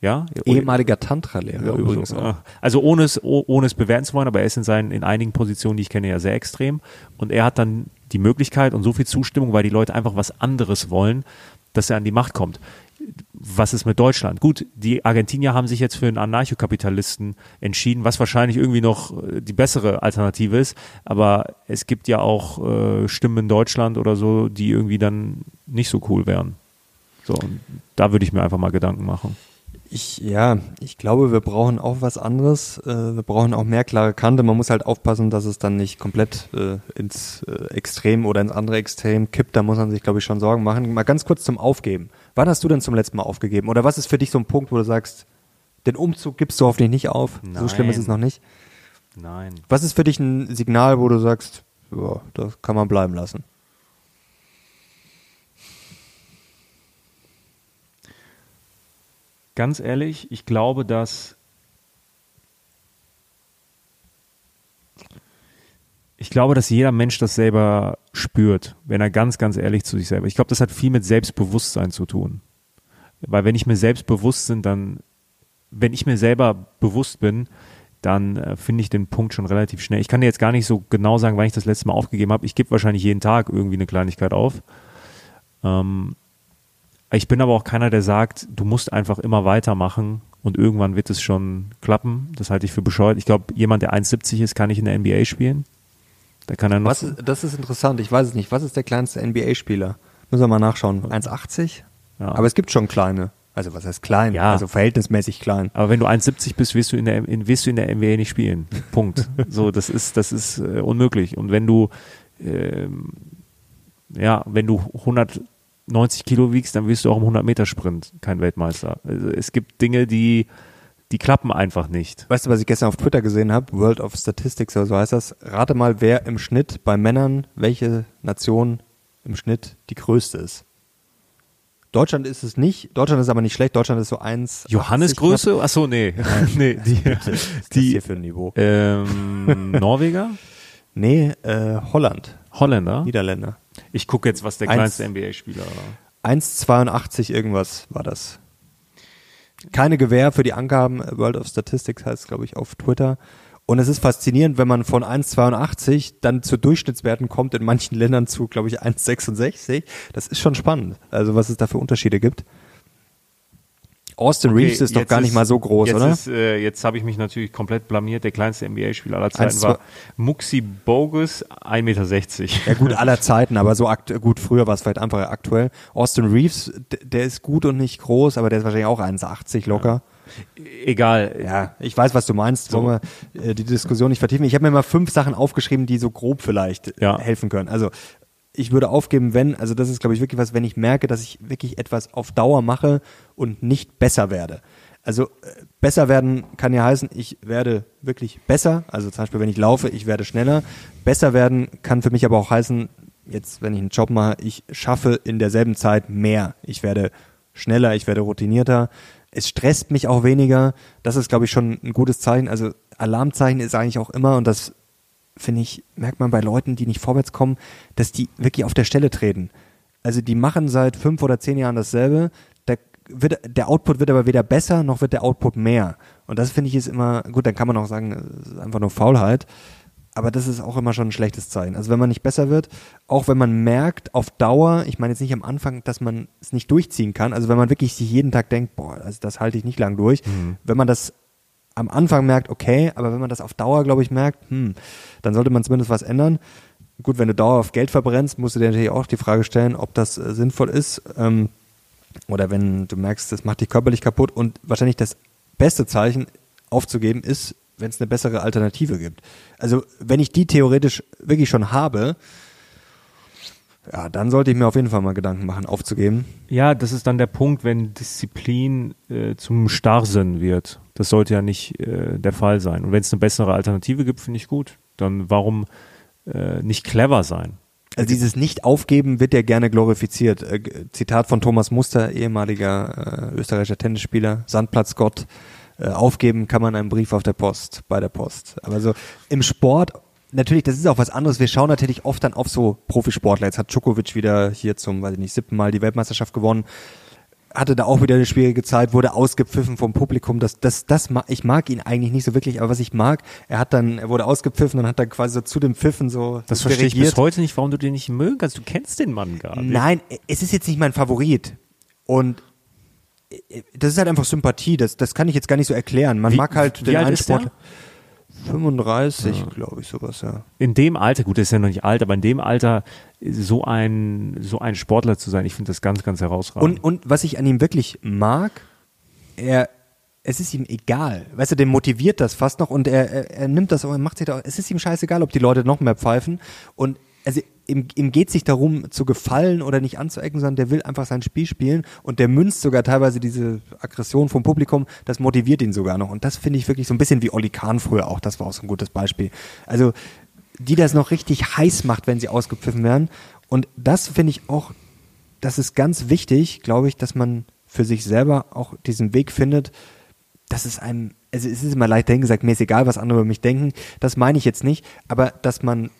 Speaker 2: ja,
Speaker 1: Ehemaliger Tantra-Lehrer
Speaker 2: ja,
Speaker 1: übrigens auch.
Speaker 2: Also ohne es, oh- ohne es bewerten zu wollen, aber er ist in seinen, in einigen Positionen, die ich kenne, ja sehr extrem. Und er hat dann die Möglichkeit und so viel Zustimmung, weil die Leute einfach was anderes wollen, dass er an die Macht kommt. Was ist mit Deutschland? Gut, die Argentinier haben sich jetzt für einen Anarchokapitalisten entschieden, was wahrscheinlich irgendwie noch äh, die bessere Alternative ist. Aber es gibt ja auch äh, Stimmen in Deutschland oder so, die irgendwie dann nicht so cool wären. So, und da würde ich mir einfach mal Gedanken machen.
Speaker 1: Ich, ja, ich glaube, wir brauchen auch was anderes. Äh, wir brauchen auch mehr klare Kante. Man muss halt aufpassen, dass es dann nicht komplett äh, ins äh, Extrem oder ins andere Extrem kippt. Da muss man sich, glaube ich, schon Sorgen machen. Mal ganz kurz zum Aufgeben. Wann hast du denn zum letzten Mal aufgegeben? Oder was ist für dich so ein Punkt, wo du sagst, Den Umzug gibst du hoffentlich nicht auf. So schlimm ist es
Speaker 2: Nein.
Speaker 1: noch nicht.
Speaker 2: Nein.
Speaker 1: Was ist für dich ein Signal, wo du sagst, ja, das kann man bleiben lassen?
Speaker 2: Ganz ehrlich, ich glaube, dass ich glaube, dass jeder Mensch das selber spürt, wenn er ganz, ganz ehrlich zu sich selber. Ich glaube, das hat viel mit Selbstbewusstsein zu tun. Weil wenn ich mir selbst bewusst bin, dann, wenn ich mir selber bewusst bin, dann äh, finde ich den Punkt schon relativ schnell. Ich kann dir jetzt gar nicht so genau sagen, wann ich das letzte Mal aufgegeben habe. Ich gebe wahrscheinlich jeden Tag irgendwie eine Kleinigkeit auf. Ähm, ich bin aber auch keiner, der sagt, du musst einfach immer weitermachen und irgendwann wird es schon klappen. Das halte ich für bescheuert. Ich glaube, jemand, der 1,70 ist, kann nicht in der NBA spielen. Da kann er noch.
Speaker 1: Ist, das ist interessant, ich weiß es nicht. Was ist der kleinste NBA-Spieler? Müssen wir mal nachschauen. 1,80?
Speaker 2: Ja.
Speaker 1: Aber es gibt schon kleine. Also was heißt klein?
Speaker 2: Ja.
Speaker 1: Also verhältnismäßig klein.
Speaker 2: Aber wenn du 1,70 bist, wirst du in der, in, wirst du in der NBA nicht spielen. Punkt. so, das ist, das ist äh, unmöglich. Und wenn du, ähm, ja, wenn du 190 Kilo wiegst, dann wirst du auch im 100 Meter Sprint kein Weltmeister. Also es gibt Dinge, die, die klappen einfach nicht.
Speaker 1: Weißt du, was ich gestern auf Twitter gesehen habe? World of Statistics oder so heißt das. Rate mal, wer im Schnitt bei Männern, welche Nation im Schnitt die größte ist. Deutschland ist es nicht. Deutschland ist aber nicht schlecht. Deutschland ist so 1.
Speaker 2: Johannes Größe? Achso, nee. nee, die,
Speaker 1: Was ist das
Speaker 2: die
Speaker 1: hier für ein Niveau?
Speaker 2: ähm, Norweger?
Speaker 1: Nee, äh, Holland.
Speaker 2: Holländer?
Speaker 1: Niederländer.
Speaker 2: Ich gucke jetzt, was der
Speaker 1: Eins.
Speaker 2: kleinste NBA-Spieler war.
Speaker 1: 1,82 irgendwas war das. Keine Gewähr für die Angaben. World of Statistics heißt, glaube ich, auf Twitter. Und es ist faszinierend, wenn man von 1,82 dann zu Durchschnittswerten kommt, in manchen Ländern zu, glaube ich, 1,66. Das ist schon spannend. Also was es da für Unterschiede gibt. Austin Reeves ist doch gar nicht mal so groß,
Speaker 2: jetzt
Speaker 1: oder?
Speaker 2: Ist, äh, jetzt habe ich mich natürlich komplett blamiert. Der kleinste NBA-Spieler aller Zeiten
Speaker 1: Eins,
Speaker 2: war Muxi Bogus, 1,60 Meter.
Speaker 1: Ja gut, aller Zeiten, aber so gut, früher war es vielleicht einfach aktuell. Austin Reeves, der ist gut und nicht groß, aber der ist wahrscheinlich auch 1,80 locker.
Speaker 2: Egal.
Speaker 1: Ja, ich weiß, was du meinst. Wollen wir äh, die Diskussion nicht vertiefen? Ich habe mir mal fünf Sachen aufgeschrieben, die so grob vielleicht
Speaker 2: Ja.
Speaker 1: äh, helfen können. Also ich würde aufgeben, wenn, also das ist, glaube ich, wirklich was, wenn ich merke, dass ich wirklich etwas auf Dauer mache und nicht besser werde. Also äh, besser werden kann ja heißen, ich werde wirklich besser. Also zum Beispiel, wenn ich laufe, ich werde schneller. Besser werden kann für mich aber auch heißen, jetzt, wenn ich einen Job mache, ich schaffe in derselben Zeit mehr. Ich werde schneller, ich werde routinierter. Es stresst mich auch weniger. Das ist, glaube ich, schon ein gutes Zeichen. Also Alarmzeichen ist eigentlich auch immer, und das finde ich, merkt man bei Leuten, die nicht vorwärts kommen, dass die wirklich auf der Stelle treten. Also die machen seit fünf oder zehn Jahren dasselbe. Der, wird, der Output wird aber weder besser, noch wird der Output mehr. Und das finde ich ist immer, gut, dann kann man auch sagen, es ist einfach nur Faulheit. Aber das ist auch immer schon ein schlechtes Zeichen. Also wenn man nicht besser wird, auch wenn man merkt auf Dauer, ich meine jetzt nicht am Anfang, dass man es nicht durchziehen kann, also wenn man wirklich sich jeden Tag denkt, boah, also das halte ich nicht lang durch, wenn man das am Anfang merkt, okay, aber wenn man das auf Dauer, glaube ich, merkt, hm, dann sollte man zumindest was ändern. Gut, wenn du dauerhaft Geld verbrennst, musst du dir natürlich auch die Frage stellen, ob das äh, sinnvoll ist. Ähm, oder wenn du merkst, das macht dich körperlich kaputt. Und wahrscheinlich das beste Zeichen aufzugeben ist, wenn es eine bessere Alternative gibt. Also wenn ich die theoretisch wirklich schon habe, ja, dann sollte ich mir auf jeden Fall mal Gedanken machen, aufzugeben.
Speaker 2: Ja, das ist dann der Punkt, wenn Disziplin äh, zum Starrsinn wird. Das sollte ja nicht äh, der Fall sein. Und wenn es eine bessere Alternative gibt, finde ich gut. Dann warum äh, nicht clever sein?
Speaker 1: Also dieses Nicht-Aufgeben wird ja gerne glorifiziert. Äh, Zitat von Thomas Muster, ehemaliger äh, österreichischer Tennisspieler, Sandplatzgott. Äh, aufgeben kann man einen Brief auf der Post, bei der Post. Aber so im Sport, natürlich, das ist auch was anderes. Wir schauen natürlich oft dann auf so Profisportler. Jetzt hat Djokovic wieder hier zum, weiß ich nicht, siebten Mal die Weltmeisterschaft gewonnen. Hatte da auch wieder eine schwierige Zeit, wurde ausgepfiffen vom Publikum. Das, das, das, ich mag ihn eigentlich nicht so wirklich, aber was ich mag, er hat dann, er wurde ausgepfiffen und hat dann quasi so zu dem Pfiffen so.
Speaker 2: Das verstehe ich bis heute nicht, warum du den nicht mögen kannst. Du kennst den Mann gar nicht.
Speaker 1: Nein, es ist jetzt nicht mein Favorit. Und äh, äh, das ist halt einfach Sympathie. Das, das kann ich jetzt gar nicht so erklären. Man
Speaker 2: wie,
Speaker 1: mag halt den einen Sport. 35, ja. glaube ich, sowas, ja.
Speaker 2: In dem Alter, gut, das ist ja noch nicht alt, aber in dem Alter so ein, so ein Sportler zu sein, ich finde das ganz, ganz herausragend.
Speaker 1: Und, und was ich an ihm wirklich mag, er, es ist ihm egal. Weißt du, den motiviert das fast noch und er, er, er nimmt das auch, macht sich da, es ist ihm scheißegal, ob die Leute noch mehr pfeifen und also ihm, ihm geht sich darum zu gefallen oder nicht anzuecken, sondern der will einfach sein Spiel spielen und der münzt sogar teilweise diese Aggression vom Publikum, das motiviert ihn sogar noch. Und das finde ich wirklich so ein bisschen wie Olli Kahn früher auch, das war auch so ein gutes Beispiel. Also, die das noch richtig heiß macht, wenn sie ausgepfiffen werden. Und das finde ich auch, das ist ganz wichtig, glaube ich, dass man für sich selber auch diesen Weg findet, dass es einem, also es ist immer leicht dahingesagt, mir ist egal, was andere über mich denken, das meine ich jetzt nicht, aber dass man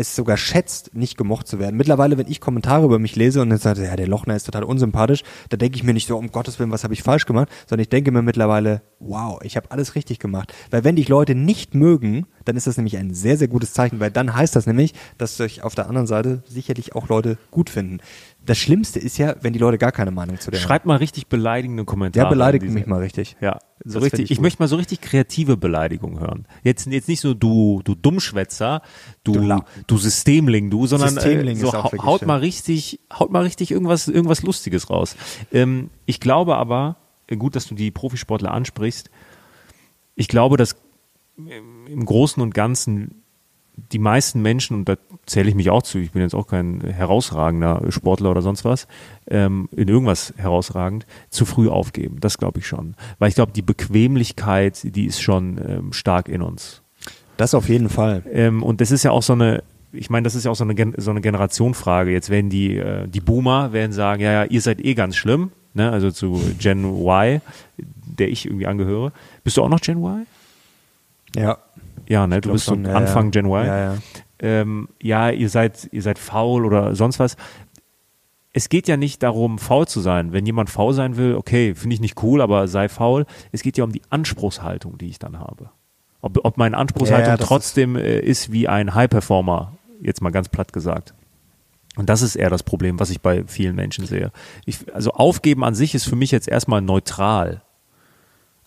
Speaker 1: es sogar schätzt, nicht gemocht zu werden. Mittlerweile, wenn ich Kommentare über mich lese und dann sage, ja, der Lochner ist total unsympathisch, da denke ich mir nicht so, um Gottes Willen, was habe ich falsch gemacht, sondern ich denke mir mittlerweile, wow, ich habe alles richtig gemacht. Weil wenn dich Leute nicht mögen, dann ist das nämlich ein sehr, sehr gutes Zeichen, weil dann heißt das nämlich, dass sich auf der anderen Seite sicherlich auch Leute gut finden. Das Schlimmste ist ja, wenn die Leute gar keine Meinung zu dir
Speaker 2: Schreibt mal richtig beleidigende Kommentare.
Speaker 1: Ja, beleidigt mich mal richtig.
Speaker 2: Ja, so
Speaker 1: Das
Speaker 2: richtig. Ich,
Speaker 1: ich
Speaker 2: möchte mal so richtig kreative Beleidigungen hören. Jetzt, jetzt nicht so du, du Dummschwätzer, du,
Speaker 1: Du
Speaker 2: du, Systemling, du, sondern
Speaker 1: Systemling
Speaker 2: äh, so haut mal richtig, haut mal richtig irgendwas, irgendwas Lustiges raus. Ähm, ich glaube aber, äh, gut, dass du die Profisportler ansprichst. Ich glaube, dass im- im Großen und Ganzen die meisten Menschen, und da zähle ich mich auch zu, ich bin jetzt auch kein herausragender Sportler oder sonst was, ähm, in irgendwas herausragend, zu früh aufgeben. Das glaube ich schon. Weil ich glaube, die Bequemlichkeit, die ist schon ähm, stark in uns.
Speaker 1: Das auf jeden Fall.
Speaker 2: Ähm, und das ist ja auch so eine, ich meine, das ist ja auch so eine, Gen so eine Generationfrage. Jetzt werden die, äh, die Boomer werden sagen, ja, ja, ihr seid eh ganz schlimm, ne? also zu Gen Y, der ich irgendwie angehöre. Bist du auch noch Gen Y?
Speaker 1: Ja.
Speaker 2: Ja, ne? Du bist so
Speaker 1: schon, ja,
Speaker 2: Anfang
Speaker 1: ja.
Speaker 2: Gen Y.
Speaker 1: Ja.
Speaker 2: Ähm, ja, ihr seid, ihr seid faul oder sonst was. Es geht ja nicht darum, faul zu sein. Wenn jemand faul sein will, okay, finde ich nicht cool, aber sei faul. Es geht ja um die Anspruchshaltung, die ich dann habe. Ob, ob meine Anspruchshaltung trotzdem ist, äh, ist wie ein High-Performer, jetzt mal ganz platt gesagt. Und das ist eher das Problem, was ich bei vielen Menschen sehe. Ich, also aufgeben an sich ist für mich jetzt erstmal neutral.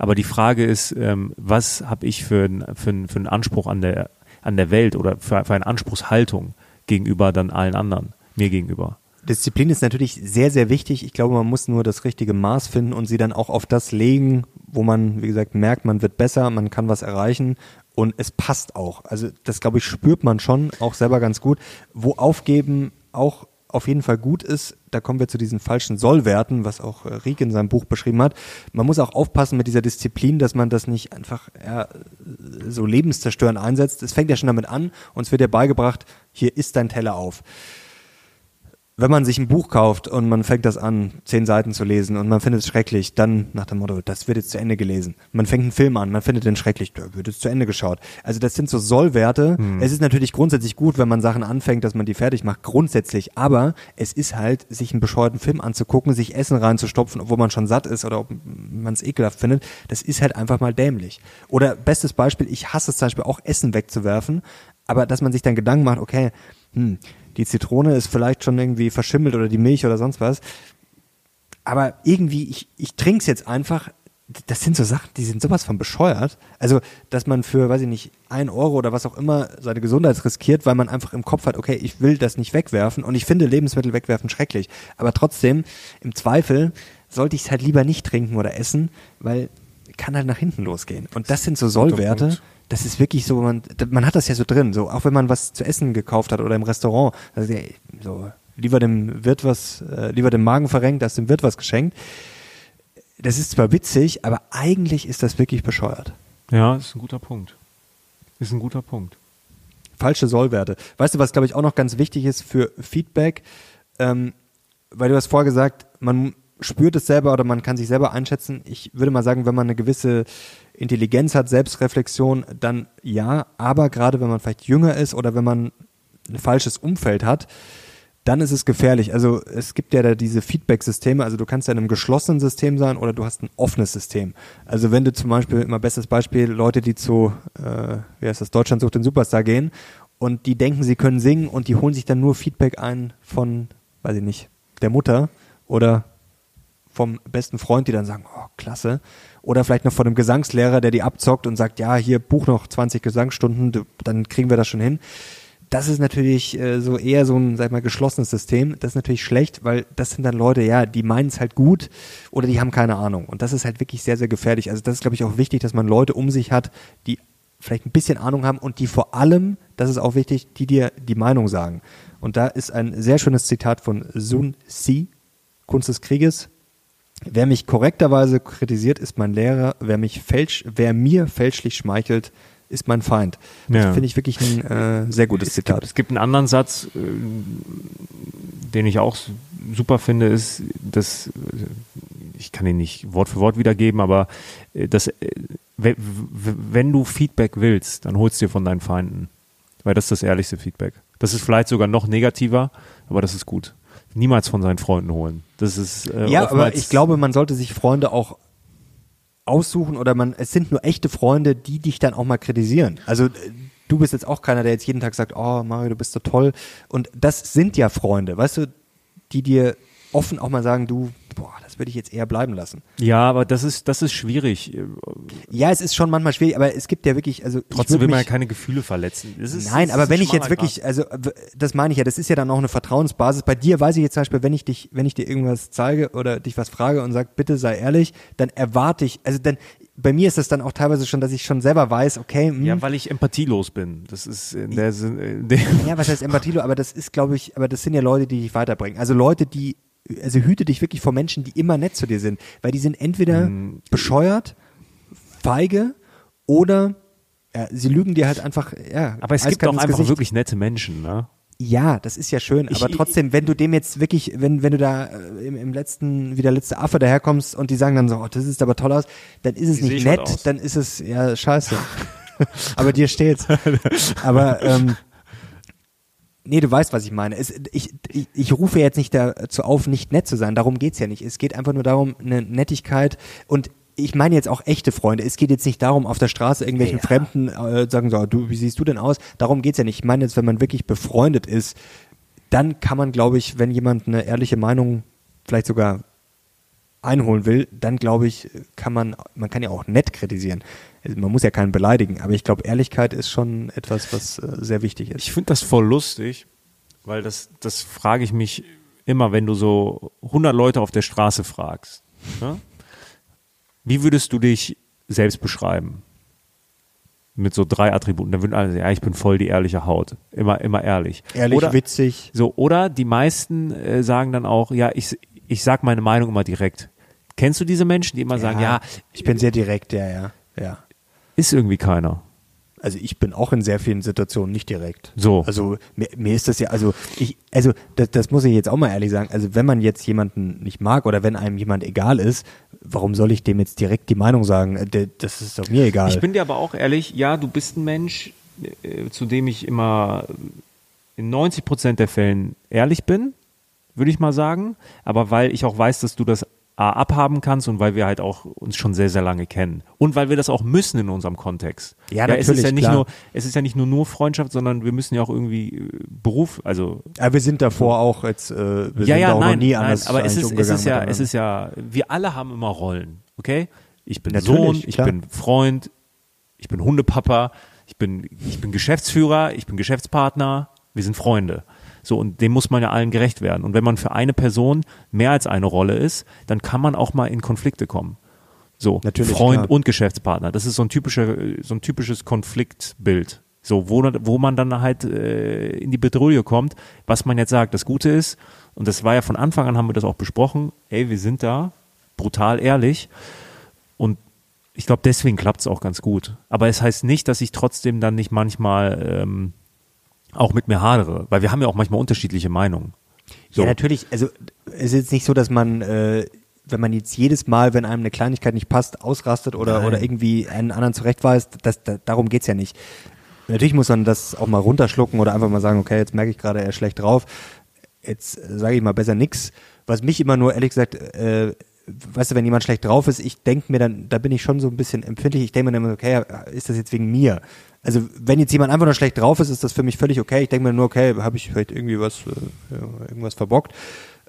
Speaker 2: Aber die Frage ist, ähm, was habe ich für, für, für einen Anspruch an der, an der Welt oder für, für eine Anspruchshaltung gegenüber dann allen anderen, mir gegenüber.
Speaker 1: Disziplin ist natürlich sehr, sehr wichtig. Ich glaube, man muss nur das richtige Maß finden und sie dann auch auf das legen, wo man, wie gesagt, merkt, man wird besser, man kann was erreichen und es passt auch. Also das, glaube ich, spürt man schon auch selber ganz gut. Wo Aufgeben auch auf jeden Fall gut ist, da kommen wir zu diesen falschen Sollwerten, was auch äh, Riek in seinem Buch beschrieben hat. Man muss auch aufpassen mit dieser Disziplin, dass man das nicht einfach so lebenszerstörend einsetzt. Es fängt ja schon damit an, uns wird ja beigebracht, hier ist dein Teller auf wenn man sich ein Buch kauft und man fängt das an, zehn Seiten zu lesen und man findet es schrecklich, dann nach dem Motto, das wird jetzt zu Ende gelesen. Man fängt einen Film an, man findet den schrecklich, der wird jetzt zu Ende geschaut. Also das sind so Sollwerte. Es ist natürlich grundsätzlich gut, wenn man Sachen anfängt, dass man die fertig macht, grundsätzlich. Aber es ist halt, sich einen bescheuerten Film anzugucken, sich Essen reinzustopfen, obwohl man schon satt ist oder ob man es ekelhaft findet, das ist halt einfach mal dämlich. Oder bestes Beispiel, ich hasse es zum Beispiel auch, Essen wegzuwerfen, aber dass man sich dann Gedanken macht, okay, hm, die Zitrone ist vielleicht schon irgendwie verschimmelt oder die Milch oder sonst was. Aber irgendwie, ich, ich trinke es jetzt einfach. Das sind so Sachen, die sind sowas von bescheuert. Also, dass man für, weiß ich nicht, ein Euro oder was auch immer seine Gesundheit riskiert, weil man einfach im Kopf hat, okay, ich will das nicht wegwerfen und ich finde Lebensmittel wegwerfen schrecklich. Aber trotzdem, im Zweifel, sollte ich es halt lieber nicht trinken oder essen, weil kann halt nach hinten losgehen. Und das sind so Sollwerte. Das ist wirklich so, man, man hat das ja so drin, so auch wenn man was zu essen gekauft hat oder im Restaurant, also, ey, so lieber dem Wirt was, äh, lieber dem Magen verrenkt, als dem Wirt was geschenkt. Das ist zwar witzig, aber eigentlich ist das wirklich bescheuert.
Speaker 2: Ja, ist ein guter Punkt. Ist ein guter Punkt.
Speaker 1: Falsche Sollwerte. Weißt du, was glaube ich auch noch ganz wichtig ist für Feedback? Ähm, weil du hast vorher gesagt, man spürt es selber oder man kann sich selber einschätzen. Ich würde mal sagen, wenn man eine gewisse Intelligenz hat, Selbstreflexion, dann ja. Aber gerade wenn man vielleicht jünger ist oder wenn man ein falsches Umfeld hat, dann ist es gefährlich. Also es gibt ja da diese Feedback-Systeme, also du kannst ja in einem geschlossenen System sein oder du hast ein offenes System. Also wenn du zum Beispiel, immer bestes Beispiel, Leute, die zu, äh, wie heißt das, Deutschland sucht den Superstar gehen und die denken, sie können singen und die holen sich dann nur Feedback ein von, weiß ich nicht, der Mutter oder vom besten Freund, die dann sagen, oh, klasse. Oder vielleicht noch von einem Gesangslehrer, der die abzockt und sagt, ja, hier buch noch 20 Gesangsstunden, dann kriegen wir das schon hin. Das ist natürlich äh, so eher so ein, sag ich mal, geschlossenes System. Das ist natürlich schlecht, weil das sind dann Leute, ja, die meinen es halt gut oder die haben keine Ahnung. Und das ist halt wirklich sehr, sehr gefährlich. Also das ist, glaube ich, auch wichtig, dass man Leute um sich hat, die vielleicht ein bisschen Ahnung haben und die vor allem das ist auch wichtig, die dir die Meinung sagen. Und da ist ein sehr schönes Zitat von Sun Si, Kunst des Krieges. Wer mich korrekterweise kritisiert, ist mein Lehrer. Wer mich fälsch, wer mir fälschlich schmeichelt, ist mein Feind. Das
Speaker 2: Ja.
Speaker 1: finde ich wirklich ein äh, sehr gutes
Speaker 2: es
Speaker 1: Zitat.
Speaker 2: Gibt, es gibt einen anderen Satz, äh, den ich auch super finde, ist, dass äh, ich kann ihn nicht Wort für Wort wiedergeben, aber äh, dass, wenn du Feedback willst, dann holst dir von deinen Feinden. Weil das ist das ehrlichste Feedback. Das ist vielleicht sogar noch negativer, aber das ist gut. Niemals von seinen Freunden holen. Das ist äh,
Speaker 1: Ja, aber ich glaube, man sollte sich Freunde auch aussuchen oder man, es sind nur echte Freunde, die dich dann auch mal kritisieren. Also äh, du bist jetzt auch keiner, der jetzt jeden Tag sagt, oh Mario, du bist so toll. Und das sind ja Freunde, weißt du, die dir offen auch mal sagen, du, boah, das würde ich jetzt eher bleiben lassen.
Speaker 2: Ja, aber das ist, das ist schwierig.
Speaker 1: Ja, es ist schon manchmal schwierig, aber es gibt ja wirklich, also
Speaker 2: Trotzdem will man ja keine Gefühle verletzen. Ist,
Speaker 1: Nein, aber wenn ich jetzt wirklich, also das meine ich ja, das ist ja dann auch eine Vertrauensbasis. Bei dir weiß ich jetzt zum Beispiel, wenn ich dich, wenn ich dir irgendwas zeige oder dich was frage und sag, bitte sei ehrlich, dann erwarte ich, also dann, bei mir ist das dann auch teilweise schon, dass ich schon selber weiß, okay, hm,
Speaker 2: Ja, weil ich empathielos bin. Das ist in der Sinn. In der
Speaker 1: ja, was heißt Empathilo, aber das ist, glaube ich, aber das sind ja Leute, die dich weiterbringen. Also Leute, die, also hüte dich wirklich vor Menschen, die immer nett zu dir sind, weil die sind entweder
Speaker 2: Mm.
Speaker 1: bescheuert, feige oder ja, sie lügen dir halt einfach, ja.
Speaker 2: aber es gibt auch einfach
Speaker 1: Gesicht.
Speaker 2: wirklich nette Menschen, ne?
Speaker 1: Ja, das ist ja schön,
Speaker 2: Ich-
Speaker 1: aber trotzdem, wenn du dem jetzt wirklich, wenn, wenn du da äh, im, im letzten, wie der letzte Affe daherkommst und die sagen dann so, oh, das sieht aber toll aus, dann ist es nicht
Speaker 2: ich
Speaker 1: nett, dann ist es, ja, scheiße. aber dir steht's. Aber, ähm, nee, du weißt, was ich meine. Es, ich, ich, ich rufe jetzt nicht dazu auf, nicht nett zu sein, darum geht's ja nicht. Es geht einfach nur darum, eine Nettigkeit und ich meine jetzt auch echte Freunde. Es geht jetzt nicht darum, auf der Straße irgendwelchen
Speaker 2: Ja.
Speaker 1: Fremden äh, sagen so, du, wie siehst du denn aus? Darum geht's ja nicht. Ich meine jetzt, wenn man wirklich befreundet ist, dann kann man, glaube ich, wenn jemand eine ehrliche Meinung vielleicht sogar einholen will, dann glaube ich, kann man, man kann ja auch nett kritisieren. Man muss ja keinen beleidigen, aber ich glaube, Ehrlichkeit ist schon etwas, was äh, sehr wichtig ist.
Speaker 2: Ich finde das voll lustig, weil das, das frage ich mich immer, wenn du so 100 Leute auf der Straße fragst. Ne? Wie würdest du dich selbst beschreiben? Mit so drei Attributen. Dann würden alle sagen, ja, ich bin voll die ehrliche Haut. Immer, immer ehrlich.
Speaker 1: Ehrlich,
Speaker 2: oder,
Speaker 1: witzig.
Speaker 2: So, oder die meisten äh, sagen dann auch, ja, ich, ich sag meine Meinung immer direkt. Kennst du diese Menschen, die immer sagen, ja,
Speaker 1: ich bin sehr direkt, ja, ja, ja.
Speaker 2: ist irgendwie keiner.
Speaker 1: Also ich bin auch in sehr vielen Situationen nicht direkt.
Speaker 2: So.
Speaker 1: Also mir, mir ist das ja, also ich, also das, das muss ich jetzt auch mal ehrlich sagen. Also wenn man jetzt jemanden nicht mag oder wenn einem jemand egal ist, warum soll ich dem jetzt direkt die Meinung sagen? Äh, Das ist doch mir egal.
Speaker 2: Ich bin dir aber auch ehrlich, ja, du bist ein Mensch, äh, zu dem ich immer in 90 Prozent der Fällen ehrlich bin, würde ich mal sagen. Aber weil ich auch weiß, dass du das abhaben kannst und weil wir halt auch uns schon sehr, sehr lange kennen. Und weil wir das auch müssen in unserem Kontext.
Speaker 1: Ja,
Speaker 2: es ist
Speaker 1: natürlich,
Speaker 2: ja nicht
Speaker 1: klar.
Speaker 2: nur, es ist ja nicht nur, nur Freundschaft, sondern wir müssen ja auch irgendwie äh, Beruf, also
Speaker 1: Aber wir sind davor auch jetzt, äh, wir
Speaker 2: ja,
Speaker 1: sind
Speaker 2: ja,
Speaker 1: auch
Speaker 2: nein,
Speaker 1: noch nie
Speaker 2: nein,
Speaker 1: anders
Speaker 2: aber es ist, es ist ja, es ist ja, wir alle haben immer Rollen, okay? Ich bin
Speaker 1: Natürlich,
Speaker 2: Sohn, ich
Speaker 1: klar.
Speaker 2: bin Freund, ich bin Hundepapa, ich bin, ich bin Geschäftsführer, ich bin Geschäftspartner, wir sind Freunde. So, und dem muss man ja allen gerecht werden. Und wenn man für eine Person mehr als eine Rolle ist, dann kann man auch mal in Konflikte kommen. So,
Speaker 1: Natürlich,
Speaker 2: Freund
Speaker 1: klar.
Speaker 2: und Geschäftspartner. Das ist so ein typischer, so ein typisches Konfliktbild. So, wo, wo man dann halt äh, in die Bedrohung kommt, was man jetzt sagt. Das Gute ist, und das war ja von Anfang an, haben wir das auch besprochen, ey, wir sind da, brutal ehrlich. Und ich glaube, deswegen klappt es auch ganz gut. Aber es heißt nicht, dass ich trotzdem dann nicht manchmal ähm, auch mit mir hadere, weil wir haben ja auch manchmal unterschiedliche Meinungen. So.
Speaker 1: Ja, natürlich. Also es ist jetzt nicht so, dass man, äh, wenn man jetzt jedes Mal, wenn einem eine Kleinigkeit nicht passt, ausrastet oder,
Speaker 2: Nein.
Speaker 1: oder irgendwie einen anderen zurechtweist. Das, da, darum geht's ja nicht. Natürlich muss man das auch mal runterschlucken oder einfach mal sagen, okay, jetzt merke ich gerade, er ist schlecht drauf. Jetzt äh, sage ich mal besser nix. Was mich immer nur, ehrlich gesagt, äh, weißt du, wenn jemand schlecht drauf ist, ich denke mir dann, da bin ich schon so ein bisschen empfindlich. Ich denke mir dann okay, ist das jetzt wegen mir? Also wenn jetzt jemand einfach nur schlecht drauf ist, ist das für mich völlig okay. Ich denke mir nur, okay, habe ich vielleicht irgendwie was, äh, irgendwas verbockt.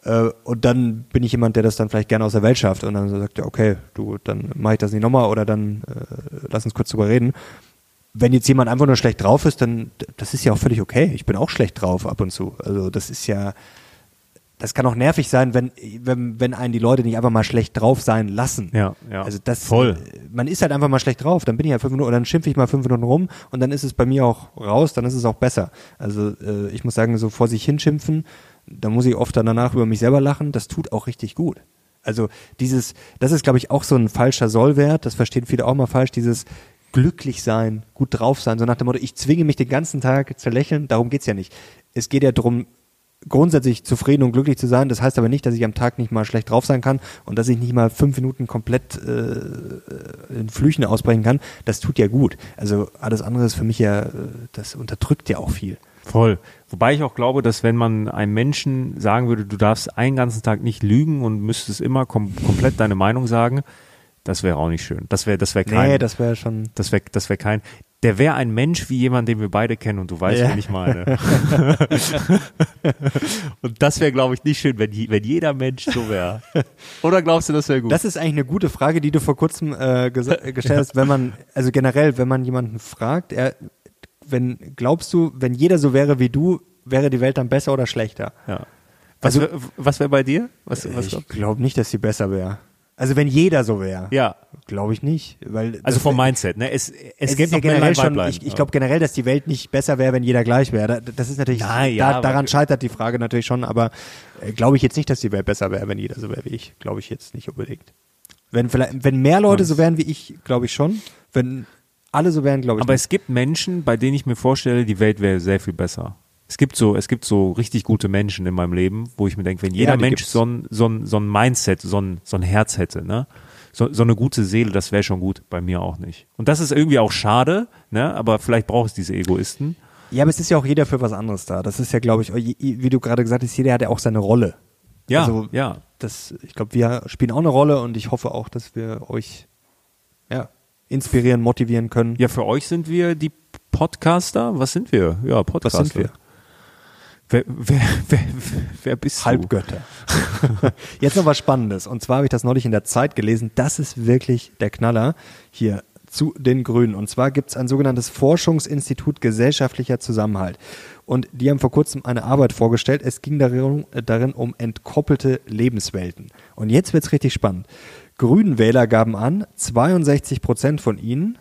Speaker 1: Äh, und dann bin ich jemand, der das dann vielleicht gerne aus der Welt schafft und dann sagt, ja, okay, du, dann mache ich das nicht nochmal oder dann äh, lass uns kurz drüber reden. Wenn jetzt jemand einfach nur schlecht drauf ist, dann das ist ja auch völlig okay. Ich bin auch schlecht drauf ab und zu. Also das ist ja, das kann auch nervig sein, wenn, wenn, wenn einen die Leute nicht einfach mal schlecht drauf sein lassen.
Speaker 2: Ja, ja.
Speaker 1: Also das,
Speaker 2: Voll.
Speaker 1: äh, man ist halt einfach mal schlecht drauf. Dann bin ich halt fünf Minuten, oder dann schimpfe ich mal fünf Minuten rum und dann ist es bei mir auch raus, dann ist es auch besser. Also äh, ich muss sagen, so vor sich hinschimpfen, da muss ich oft dann danach über mich selber lachen, das tut auch richtig gut. Also dieses, das ist glaube ich auch so ein falscher Sollwert, das verstehen viele auch mal falsch, dieses glücklich sein, gut drauf sein, so nach dem Motto, ich zwinge mich den ganzen Tag zu lächeln, darum geht's ja nicht. Es geht ja darum, grundsätzlich zufrieden und glücklich zu sein. Das heißt aber nicht, dass ich am Tag nicht mal schlecht drauf sein kann und dass ich nicht mal fünf Minuten komplett äh, in Flüchen ausbrechen kann. Das tut ja gut. Also alles andere ist für mich ja, äh, das unterdrückt ja auch viel.
Speaker 2: Voll. Wobei ich auch glaube, dass wenn man einem Menschen sagen würde, du darfst einen ganzen Tag nicht lügen und müsstest immer kom komplett deine Meinung sagen, das wäre auch nicht schön. Das wäre, das wäre kein,
Speaker 1: Nee, das wäre schon.
Speaker 2: das wäre, das wäre kein. Der wäre ein Mensch wie jemand, den wir beide kennen und du weißt,
Speaker 1: Ja.
Speaker 2: wen ich meine. und das wäre, glaube ich, nicht schön, wenn, wenn jeder Mensch so wäre. Oder glaubst du, das wäre gut?
Speaker 1: Das ist eigentlich eine gute Frage, die du vor kurzem äh, äh, gestellt hast, wenn man, also generell, wenn man jemanden fragt, er, wenn, glaubst du, wenn jeder so wäre wie du, wäre die Welt dann besser oder schlechter?
Speaker 2: ja. Was,
Speaker 1: Also-
Speaker 2: was wäre bei dir? Was, was
Speaker 1: ich glaube nicht, dass sie besser wäre. Also wenn jeder so wäre.
Speaker 2: ja.
Speaker 1: Glaube ich nicht. Weil
Speaker 2: Also vom Mindset, ne? Es, es,
Speaker 1: Es,
Speaker 2: gibt
Speaker 1: ja generell schon, ich, ich glaube generell, dass die Welt nicht besser wäre, wenn jeder gleich wäre. Da- Das ist natürlich,
Speaker 2: Nein,
Speaker 1: da,
Speaker 2: ja,
Speaker 1: daran
Speaker 2: aber-
Speaker 1: scheitert die Frage natürlich schon, aber äh, glaube ich jetzt nicht, dass die Welt besser wäre, wenn jeder so wäre wie ich. Glaube ich jetzt nicht unbedingt. Wenn vielleicht, wenn mehr Leute so wären wie ich, glaube ich schon. Wenn alle so wären, glaube ich
Speaker 2: Aber
Speaker 1: nicht.
Speaker 2: es gibt Menschen, bei denen ich mir vorstelle, die Welt wäre sehr viel besser. Es gibt so, es gibt so richtig gute Menschen in meinem Leben, wo ich mir denke, wenn jeder
Speaker 1: Ja,
Speaker 2: Mensch
Speaker 1: gibt's.
Speaker 2: so ein, so ein, so ein Mindset, so ein, so ein Herz hätte, ne? So, so eine gute Seele, das wäre schon gut, bei mir auch nicht. Und das ist irgendwie auch schade, ne? Aber vielleicht braucht es diese Egoisten.
Speaker 1: Ja, aber es ist ja auch jeder für was anderes da. Das ist ja, glaube ich, wie du gerade gesagt hast, jeder hat ja auch seine Rolle.
Speaker 2: Ja,
Speaker 1: Also,
Speaker 2: ja.
Speaker 1: Das, ich glaube, wir spielen auch eine Rolle und ich hoffe auch, dass wir euch ja, inspirieren, motivieren können.
Speaker 2: Ja, für euch sind wir die Podcaster. Was sind wir? Ja,
Speaker 1: Was
Speaker 2: Podcaster.
Speaker 1: sind wir?
Speaker 2: Wer, wer, wer, wer bist du?
Speaker 1: Halbgötter. Jetzt noch was Spannendes. Und zwar habe ich das neulich in der Zeit gelesen. Das ist wirklich der Knaller hier zu den Grünen. Und zwar gibt es ein sogenanntes Forschungsinstitut gesellschaftlicher Zusammenhalt. Und die haben vor kurzem eine Arbeit vorgestellt. Es ging darin, darin um entkoppelte Lebenswelten. Und jetzt wird es richtig spannend. Grünenwähler gaben an, 62 Prozent von ihnen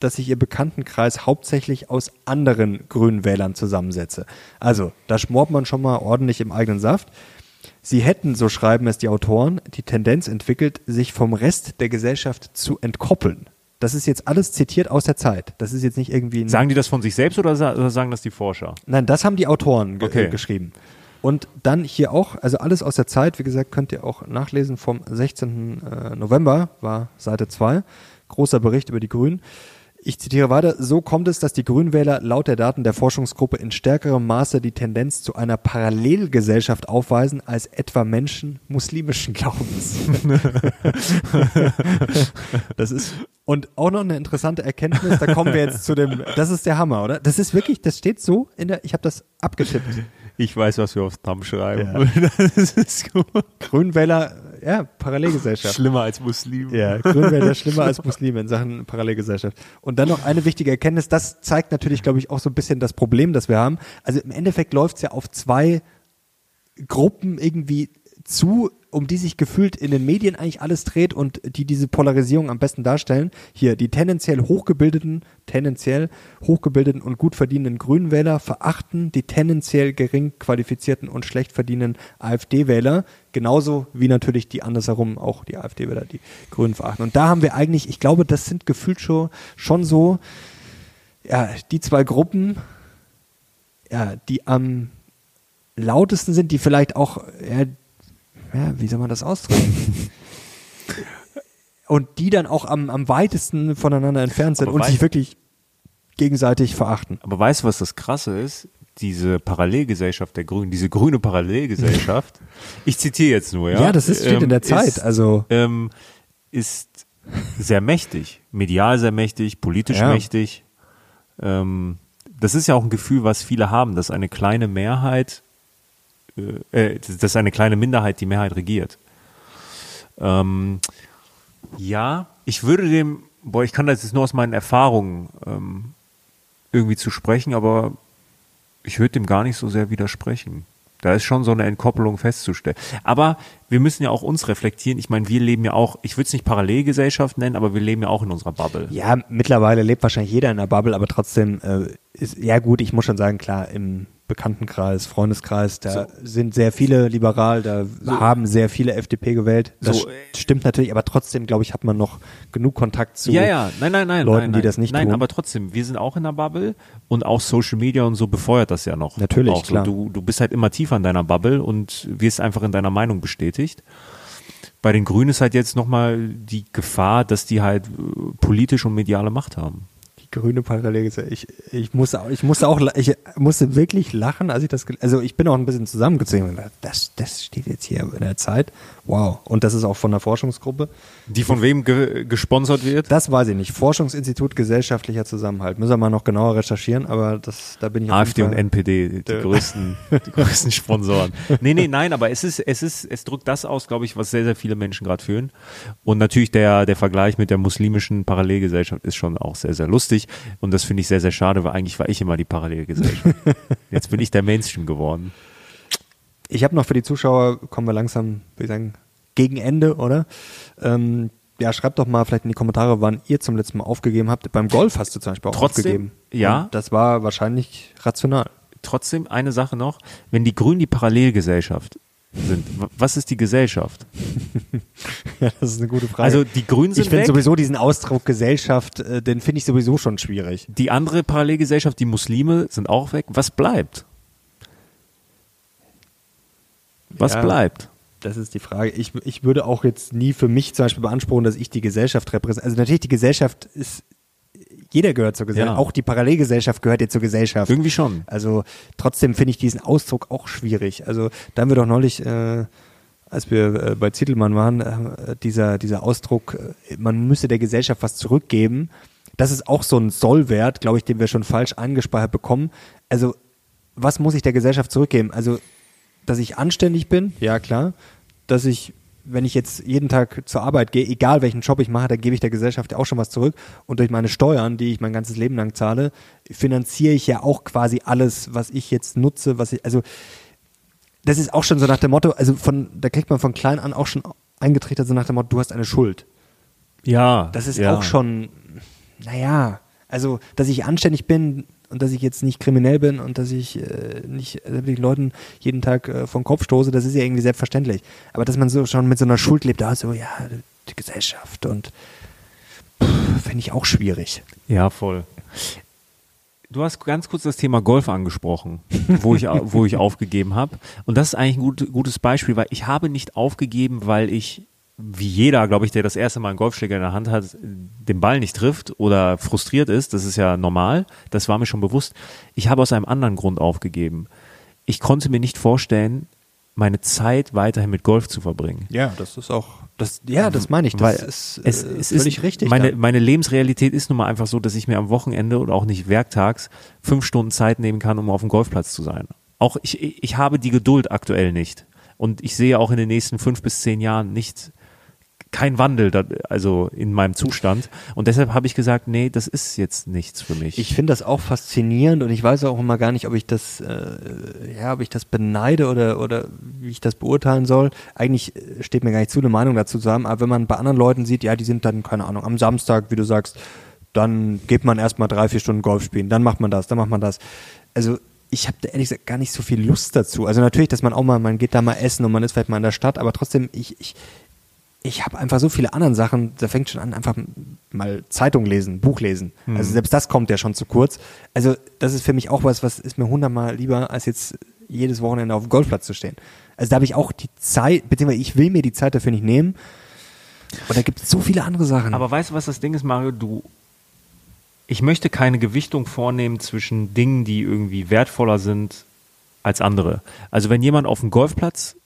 Speaker 1: dass sich ihr Bekanntenkreis hauptsächlich aus anderen grünen Wählern zusammensetze. Also, da schmort man schon mal ordentlich im eigenen Saft. Sie hätten, so schreiben es die Autoren, die Tendenz entwickelt, sich vom Rest der Gesellschaft zu entkoppeln. Das ist jetzt alles zitiert aus der Zeit. Das ist jetzt nicht irgendwie
Speaker 2: Sagen die das von sich selbst oder, sa- oder sagen das die Forscher?
Speaker 1: Nein, das haben die Autoren ge
Speaker 2: Okay.
Speaker 1: äh, geschrieben. Und dann hier auch, also alles aus der Zeit, wie gesagt, könnt ihr auch nachlesen vom 16. äh, November, war Seite 2, großer Bericht über die Grünen. Ich zitiere weiter, so kommt es, dass die Grünwähler laut der Daten der Forschungsgruppe in stärkerem Maße die Tendenz zu einer Parallelgesellschaft aufweisen als etwa Menschen muslimischen Glaubens. das ist und auch noch eine interessante Erkenntnis, da kommen wir jetzt zu dem, das ist der Hammer, oder? Das ist wirklich, das steht so in der, ich habe das abgetippt.
Speaker 2: Ich weiß, was wir aufs Thumb schreiben.
Speaker 1: Ja.
Speaker 2: Das ist gut.
Speaker 1: Grünwähler, ja, Parallelgesellschaft.
Speaker 2: Schlimmer als Muslim.
Speaker 1: Ja, Grünwähler schlimmer als Muslime in Sachen Parallelgesellschaft. Und dann noch eine wichtige Erkenntnis, das zeigt natürlich, glaube ich, auch so ein bisschen das Problem, das wir haben. Also im Endeffekt läuft es ja auf zwei Gruppen irgendwie zu, um die sich gefühlt in den Medien eigentlich alles dreht und die diese Polarisierung am besten darstellen. Hier, die tendenziell hochgebildeten, tendenziell hochgebildeten und gut verdienenden Grünwähler verachten die tendenziell gering qualifizierten und schlecht verdienenden AfD-Wähler, genauso wie natürlich die andersherum auch die AfD-Wähler die Grünen verachten. Und da haben wir eigentlich, ich glaube, das sind gefühlt schon, schon so, ja, die zwei Gruppen, ja, die am lautesten sind, die vielleicht auch, ja, ja, wie soll man das ausdrücken? und die dann auch am, am weitesten voneinander entfernt sind
Speaker 2: Aber
Speaker 1: und sich wirklich gegenseitig verachten.
Speaker 2: Aber weißt du, was das Krasse ist? Diese Parallelgesellschaft der Grünen, diese grüne Parallelgesellschaft, ich zitiere jetzt nur, ja?
Speaker 1: Ja, das ist, steht in der Zeit.
Speaker 2: Ist,
Speaker 1: also,
Speaker 2: ähm, ist sehr mächtig, medial sehr mächtig, politisch
Speaker 1: Ja.
Speaker 2: mächtig. Ähm, das ist ja auch ein Gefühl, was viele haben, dass eine kleine Mehrheit, äh, äh, dass eine kleine Minderheit die Mehrheit regiert. Ähm, ja, ich würde dem, boah, ich kann das jetzt nur aus meinen Erfahrungen ähm, irgendwie zu sprechen, aber ich würde dem gar nicht so sehr widersprechen. Da ist schon so eine Entkoppelung festzustellen. Aber wir müssen ja auch uns reflektieren. Ich meine, wir leben ja auch, ich würde es nicht Parallelgesellschaft nennen, aber wir leben ja auch in unserer Bubble.
Speaker 1: Ja, mittlerweile lebt wahrscheinlich jeder in der Bubble, aber trotzdem äh, ist, ja gut, ich muss schon sagen, klar, im Bekanntenkreis, Freundeskreis, da
Speaker 2: So.
Speaker 1: sind sehr viele liberal, da haben sehr viele FDP gewählt. Das
Speaker 2: So,
Speaker 1: stimmt natürlich, aber trotzdem, glaube ich, hat man noch genug Kontakt zu.
Speaker 2: ja, ja, nein, nein, nein.
Speaker 1: Leuten,
Speaker 2: nein,
Speaker 1: die
Speaker 2: nein.
Speaker 1: das nicht
Speaker 2: Nein,
Speaker 1: tun.
Speaker 2: aber trotzdem, wir sind auch in der Bubble und auch Social Media und so befeuert das ja noch.
Speaker 1: Natürlich,
Speaker 2: auch so.
Speaker 1: klar.
Speaker 2: Du, du bist halt immer tiefer in deiner Bubble und wirst einfach in deiner Meinung bestätigt. Bei den Grünen ist halt jetzt nochmal die Gefahr, dass die halt äh, politisch und mediale Macht haben.
Speaker 1: Grüne Parallelgesellschaft. Ich, ich musste auch, ich musste auch, ich musste wirklich lachen, als ich das, also ich bin auch ein bisschen zusammengezogen. Das, das steht jetzt hier in der Zeit. Wow. Und das ist auch von der Forschungsgruppe.
Speaker 2: Die von wem ge gesponsert wird?
Speaker 1: Das weiß ich nicht. Forschungsinstitut gesellschaftlicher Zusammenhalt. Müssen wir mal noch genauer recherchieren, aber das, da bin ich
Speaker 2: AfD und NPD, die größten, die größten Sponsoren. Nee, nee, nein, aber es ist, es ist, es drückt das aus, glaube ich, was sehr, sehr viele Menschen gerade fühlen. Und natürlich der, der Vergleich mit der muslimischen Parallelgesellschaft ist schon auch sehr, sehr lustig. Und das finde ich sehr, sehr schade, weil eigentlich war ich immer die Parallelgesellschaft. Jetzt bin ich der Mainstream geworden.
Speaker 1: Ich habe noch für die Zuschauer, kommen wir langsam, würde ich sagen, gegen Ende, oder? Ähm, ja, schreibt doch mal vielleicht in die Kommentare, wann ihr zum letzten Mal aufgegeben habt. Beim Golf hast du zum Beispiel auch
Speaker 2: Trotzdem,
Speaker 1: aufgegeben.
Speaker 2: ja.
Speaker 1: Und das war wahrscheinlich rational.
Speaker 2: Trotzdem eine Sache noch, wenn die Grünen die Parallelgesellschaft sind, was ist die Gesellschaft?
Speaker 1: Ja, das ist eine gute Frage.
Speaker 2: Also die Grünen sind
Speaker 1: ich finde sowieso diesen Ausdruck Gesellschaft, äh, den finde ich sowieso schon schwierig.
Speaker 2: Die andere Parallelgesellschaft, die Muslime, sind auch weg. Was bleibt? Was
Speaker 1: Ja.
Speaker 2: bleibt?
Speaker 1: Das ist die Frage. Ich, ich würde auch jetzt nie für mich zum Beispiel beanspruchen, dass ich die Gesellschaft repräsentiere. Also natürlich, die Gesellschaft ist, jeder gehört zur Gesellschaft.
Speaker 2: Ja.
Speaker 1: Auch die Parallelgesellschaft gehört ja zur Gesellschaft.
Speaker 2: Irgendwie schon.
Speaker 1: Also trotzdem finde ich diesen Ausdruck auch schwierig. Also da haben wir doch neulich, äh, als wir äh, bei Zittelmann waren, äh, dieser, dieser Ausdruck, äh, man müsse der Gesellschaft was zurückgeben. Das ist auch so ein Sollwert, glaube ich, den wir schon falsch angespeichert bekommen. Also was muss ich der Gesellschaft zurückgeben? Also dass ich anständig bin, ja klar. Dass ich, wenn ich jetzt jeden Tag zur Arbeit gehe, egal welchen Job ich mache, da gebe ich der Gesellschaft ja auch schon was zurück. Und durch meine Steuern, die ich mein ganzes Leben lang zahle, finanziere ich ja auch quasi alles, was ich jetzt nutze, was ich, also das ist auch schon so nach dem Motto, also von, da kriegt man von klein an auch schon eingetrichtert, so nach dem Motto, du hast eine Schuld.
Speaker 2: Ja.
Speaker 1: Das ist
Speaker 2: ja.
Speaker 1: auch schon, naja, also, dass ich anständig bin und dass ich jetzt nicht kriminell bin und dass ich äh, nicht äh, wirklich Leuten jeden Tag äh, vom Kopf stoße, das ist ja irgendwie selbstverständlich. Aber dass man so schon mit so einer Schuld lebt, da so, ja, die Gesellschaft und finde ich auch schwierig.
Speaker 2: Ja, voll. Du hast ganz kurz das Thema Golf angesprochen, wo ich, wo ich aufgegeben habe. Und das ist eigentlich ein gut, gutes Beispiel, weil ich habe nicht aufgegeben, weil ich, wie jeder, glaube ich, der das erste Mal einen Golfschläger in der Hand hat, den Ball nicht trifft oder frustriert ist. Das ist ja normal. Das war mir schon bewusst. Ich habe aus einem anderen Grund aufgegeben. Ich konnte mir nicht vorstellen, meine Zeit weiterhin mit Golf zu verbringen.
Speaker 1: Ja, das ist auch, das, ja, das meine ich, das
Speaker 2: Weil
Speaker 1: ist
Speaker 2: es,
Speaker 1: äh,
Speaker 2: es
Speaker 1: völlig
Speaker 2: ist
Speaker 1: richtig.
Speaker 2: Meine, meine Lebensrealität ist nun mal einfach so, dass ich mir am Wochenende oder auch nicht werktags fünf Stunden Zeit nehmen kann, um auf dem Golfplatz zu sein. Auch ich, ich habe die Geduld aktuell nicht. Und ich sehe auch in den nächsten fünf bis zehn Jahren nicht kein Wandel, da, also in meinem Zustand. Und deshalb habe ich gesagt, nee, das ist jetzt nichts für mich.
Speaker 1: Ich finde das auch faszinierend und ich weiß auch immer gar nicht, ob ich das, äh, ja, ob ich das beneide oder, oder wie ich das beurteilen soll. Eigentlich äh, steht mir gar nicht zu, eine Meinung dazu zu haben, aber wenn man bei anderen Leuten sieht, ja, die sind dann, keine Ahnung, am Samstag, wie du sagst, dann geht man erstmal drei, vier Stunden Golf spielen, dann macht man das, dann macht man das. Also ich habe ehrlich gesagt gar nicht so viel Lust dazu. Also natürlich, dass man auch mal, man geht da mal essen und man ist vielleicht mal in der Stadt, aber trotzdem, ich, ich, ich habe einfach so viele andere Sachen, da fängt schon an, einfach mal Zeitung lesen, Buch lesen. Also selbst das kommt ja schon zu kurz. Also das ist für mich auch was, was ist mir hundertmal lieber, als jetzt jedes Wochenende auf dem Golfplatz zu stehen. Also da habe ich auch die Zeit, beziehungsweise ich will mir die Zeit dafür nicht nehmen. Und da gibt es so viele andere Sachen.
Speaker 2: Aber weißt du, was das Ding ist, Mario? Du, ich möchte keine Gewichtung vornehmen zwischen Dingen, die irgendwie wertvoller sind als andere. Also wenn jemand auf dem Golfplatz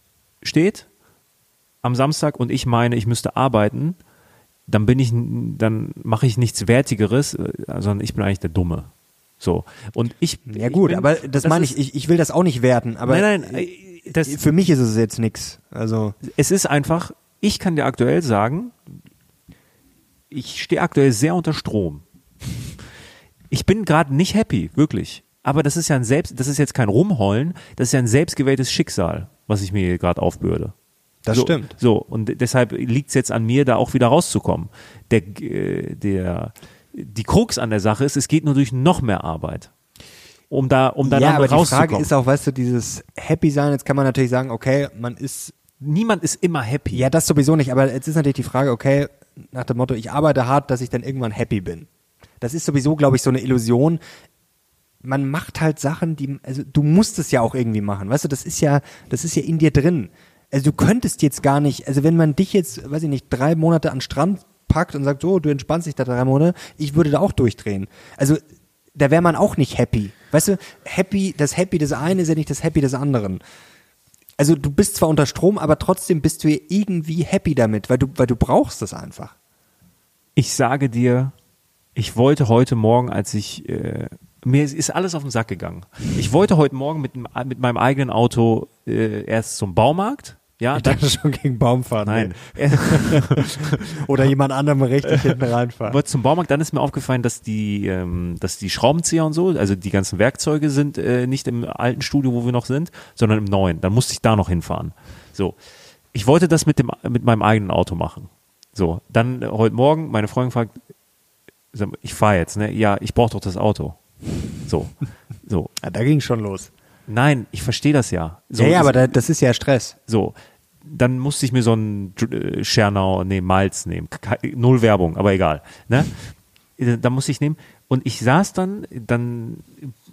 Speaker 2: steht am Samstag und ich meine, ich müsste arbeiten, dann bin ich, dann mache ich nichts Wertigeres, äh, sondern ich bin eigentlich der Dumme. So. Und ich.
Speaker 1: ja
Speaker 2: ich
Speaker 1: gut,
Speaker 2: bin-
Speaker 1: aber das, meine ich, ich, ich will das auch nicht werten, aber
Speaker 2: Nein, nein, äh, das,
Speaker 1: für mich ist es jetzt nix. Also
Speaker 2: es ist einfach, ich kann dir aktuell sagen, ich stehe aktuell sehr unter Strom. Ich bin gerade nicht happy, wirklich. aber das ist ja ein selbst, das ist jetzt kein Rumheulen, das ist ja ein selbstgewähltes Schicksal, was ich mir hier gerade aufbürde.
Speaker 1: Das
Speaker 2: so,
Speaker 1: stimmt.
Speaker 2: So, und deshalb liegt es jetzt an mir, da auch wieder rauszukommen. Der, äh, der, die Krux an der Sache ist, es geht nur durch noch mehr Arbeit. Um da, um da
Speaker 1: ja, aber die. Frage ist auch, weißt du, dieses Happy sein, jetzt kann man natürlich sagen, okay, man ist,
Speaker 2: Niemand ist immer happy.
Speaker 1: ja, das sowieso nicht, aber jetzt ist natürlich die Frage, okay, nach dem Motto, ich arbeite hart, dass ich dann irgendwann happy bin. Das ist sowieso, glaube ich, so eine Illusion. Man macht halt Sachen, die, also du musst es ja auch irgendwie machen, weißt du, das ist ja, das ist ja in dir drin. Also du könntest jetzt gar nicht, also wenn man dich jetzt, weiß ich nicht, drei Monate an den Strand packt und sagt, so, du entspannst dich da drei Monate, ich würde da auch durchdrehen. Also da wäre man auch nicht happy. Weißt du, happy, das Happy des einen ist ja nicht das Happy des anderen. Also du bist zwar unter Strom, aber trotzdem bist du irgendwie happy damit, weil du, weil du brauchst das einfach.
Speaker 2: Ich sage dir, ich wollte heute Morgen, als ich äh, mir ist- alles auf den Sack gegangen. Ich wollte heute Morgen mit, mit meinem eigenen Auto äh, erst zum Baumarkt. Ja,
Speaker 1: Ich
Speaker 2: dann,
Speaker 1: dachte schon gegen Baum fahren.
Speaker 2: nein.
Speaker 1: Nee. Oder jemand anderem richtig hinten reinfahren.
Speaker 2: wollte zum Baumarkt, dann ist mir aufgefallen, dass die, ähm, dass die Schraubenzieher und so, also die ganzen Werkzeuge sind äh, nicht im alten Studio, wo wir noch sind, sondern im neuen. Dann musste ich da noch hinfahren. So. Ich wollte das mit dem, mit meinem eigenen Auto machen. So. Dann äh, heute Morgen, meine Freundin fragt, ich fahre jetzt, ne? Ja, ich brauche doch das Auto. So. So.
Speaker 1: Ja, da ging schon los.
Speaker 2: Nein, ich verstehe das ja. So,
Speaker 1: ja, ja, aber da, das ist ja Stress.
Speaker 2: so, dann musste ich mir so einen äh, Schernau, nee, Malz nehmen. Null Werbung, aber egal. Ne? Äh, Da musste ich nehmen. Und ich saß dann, dann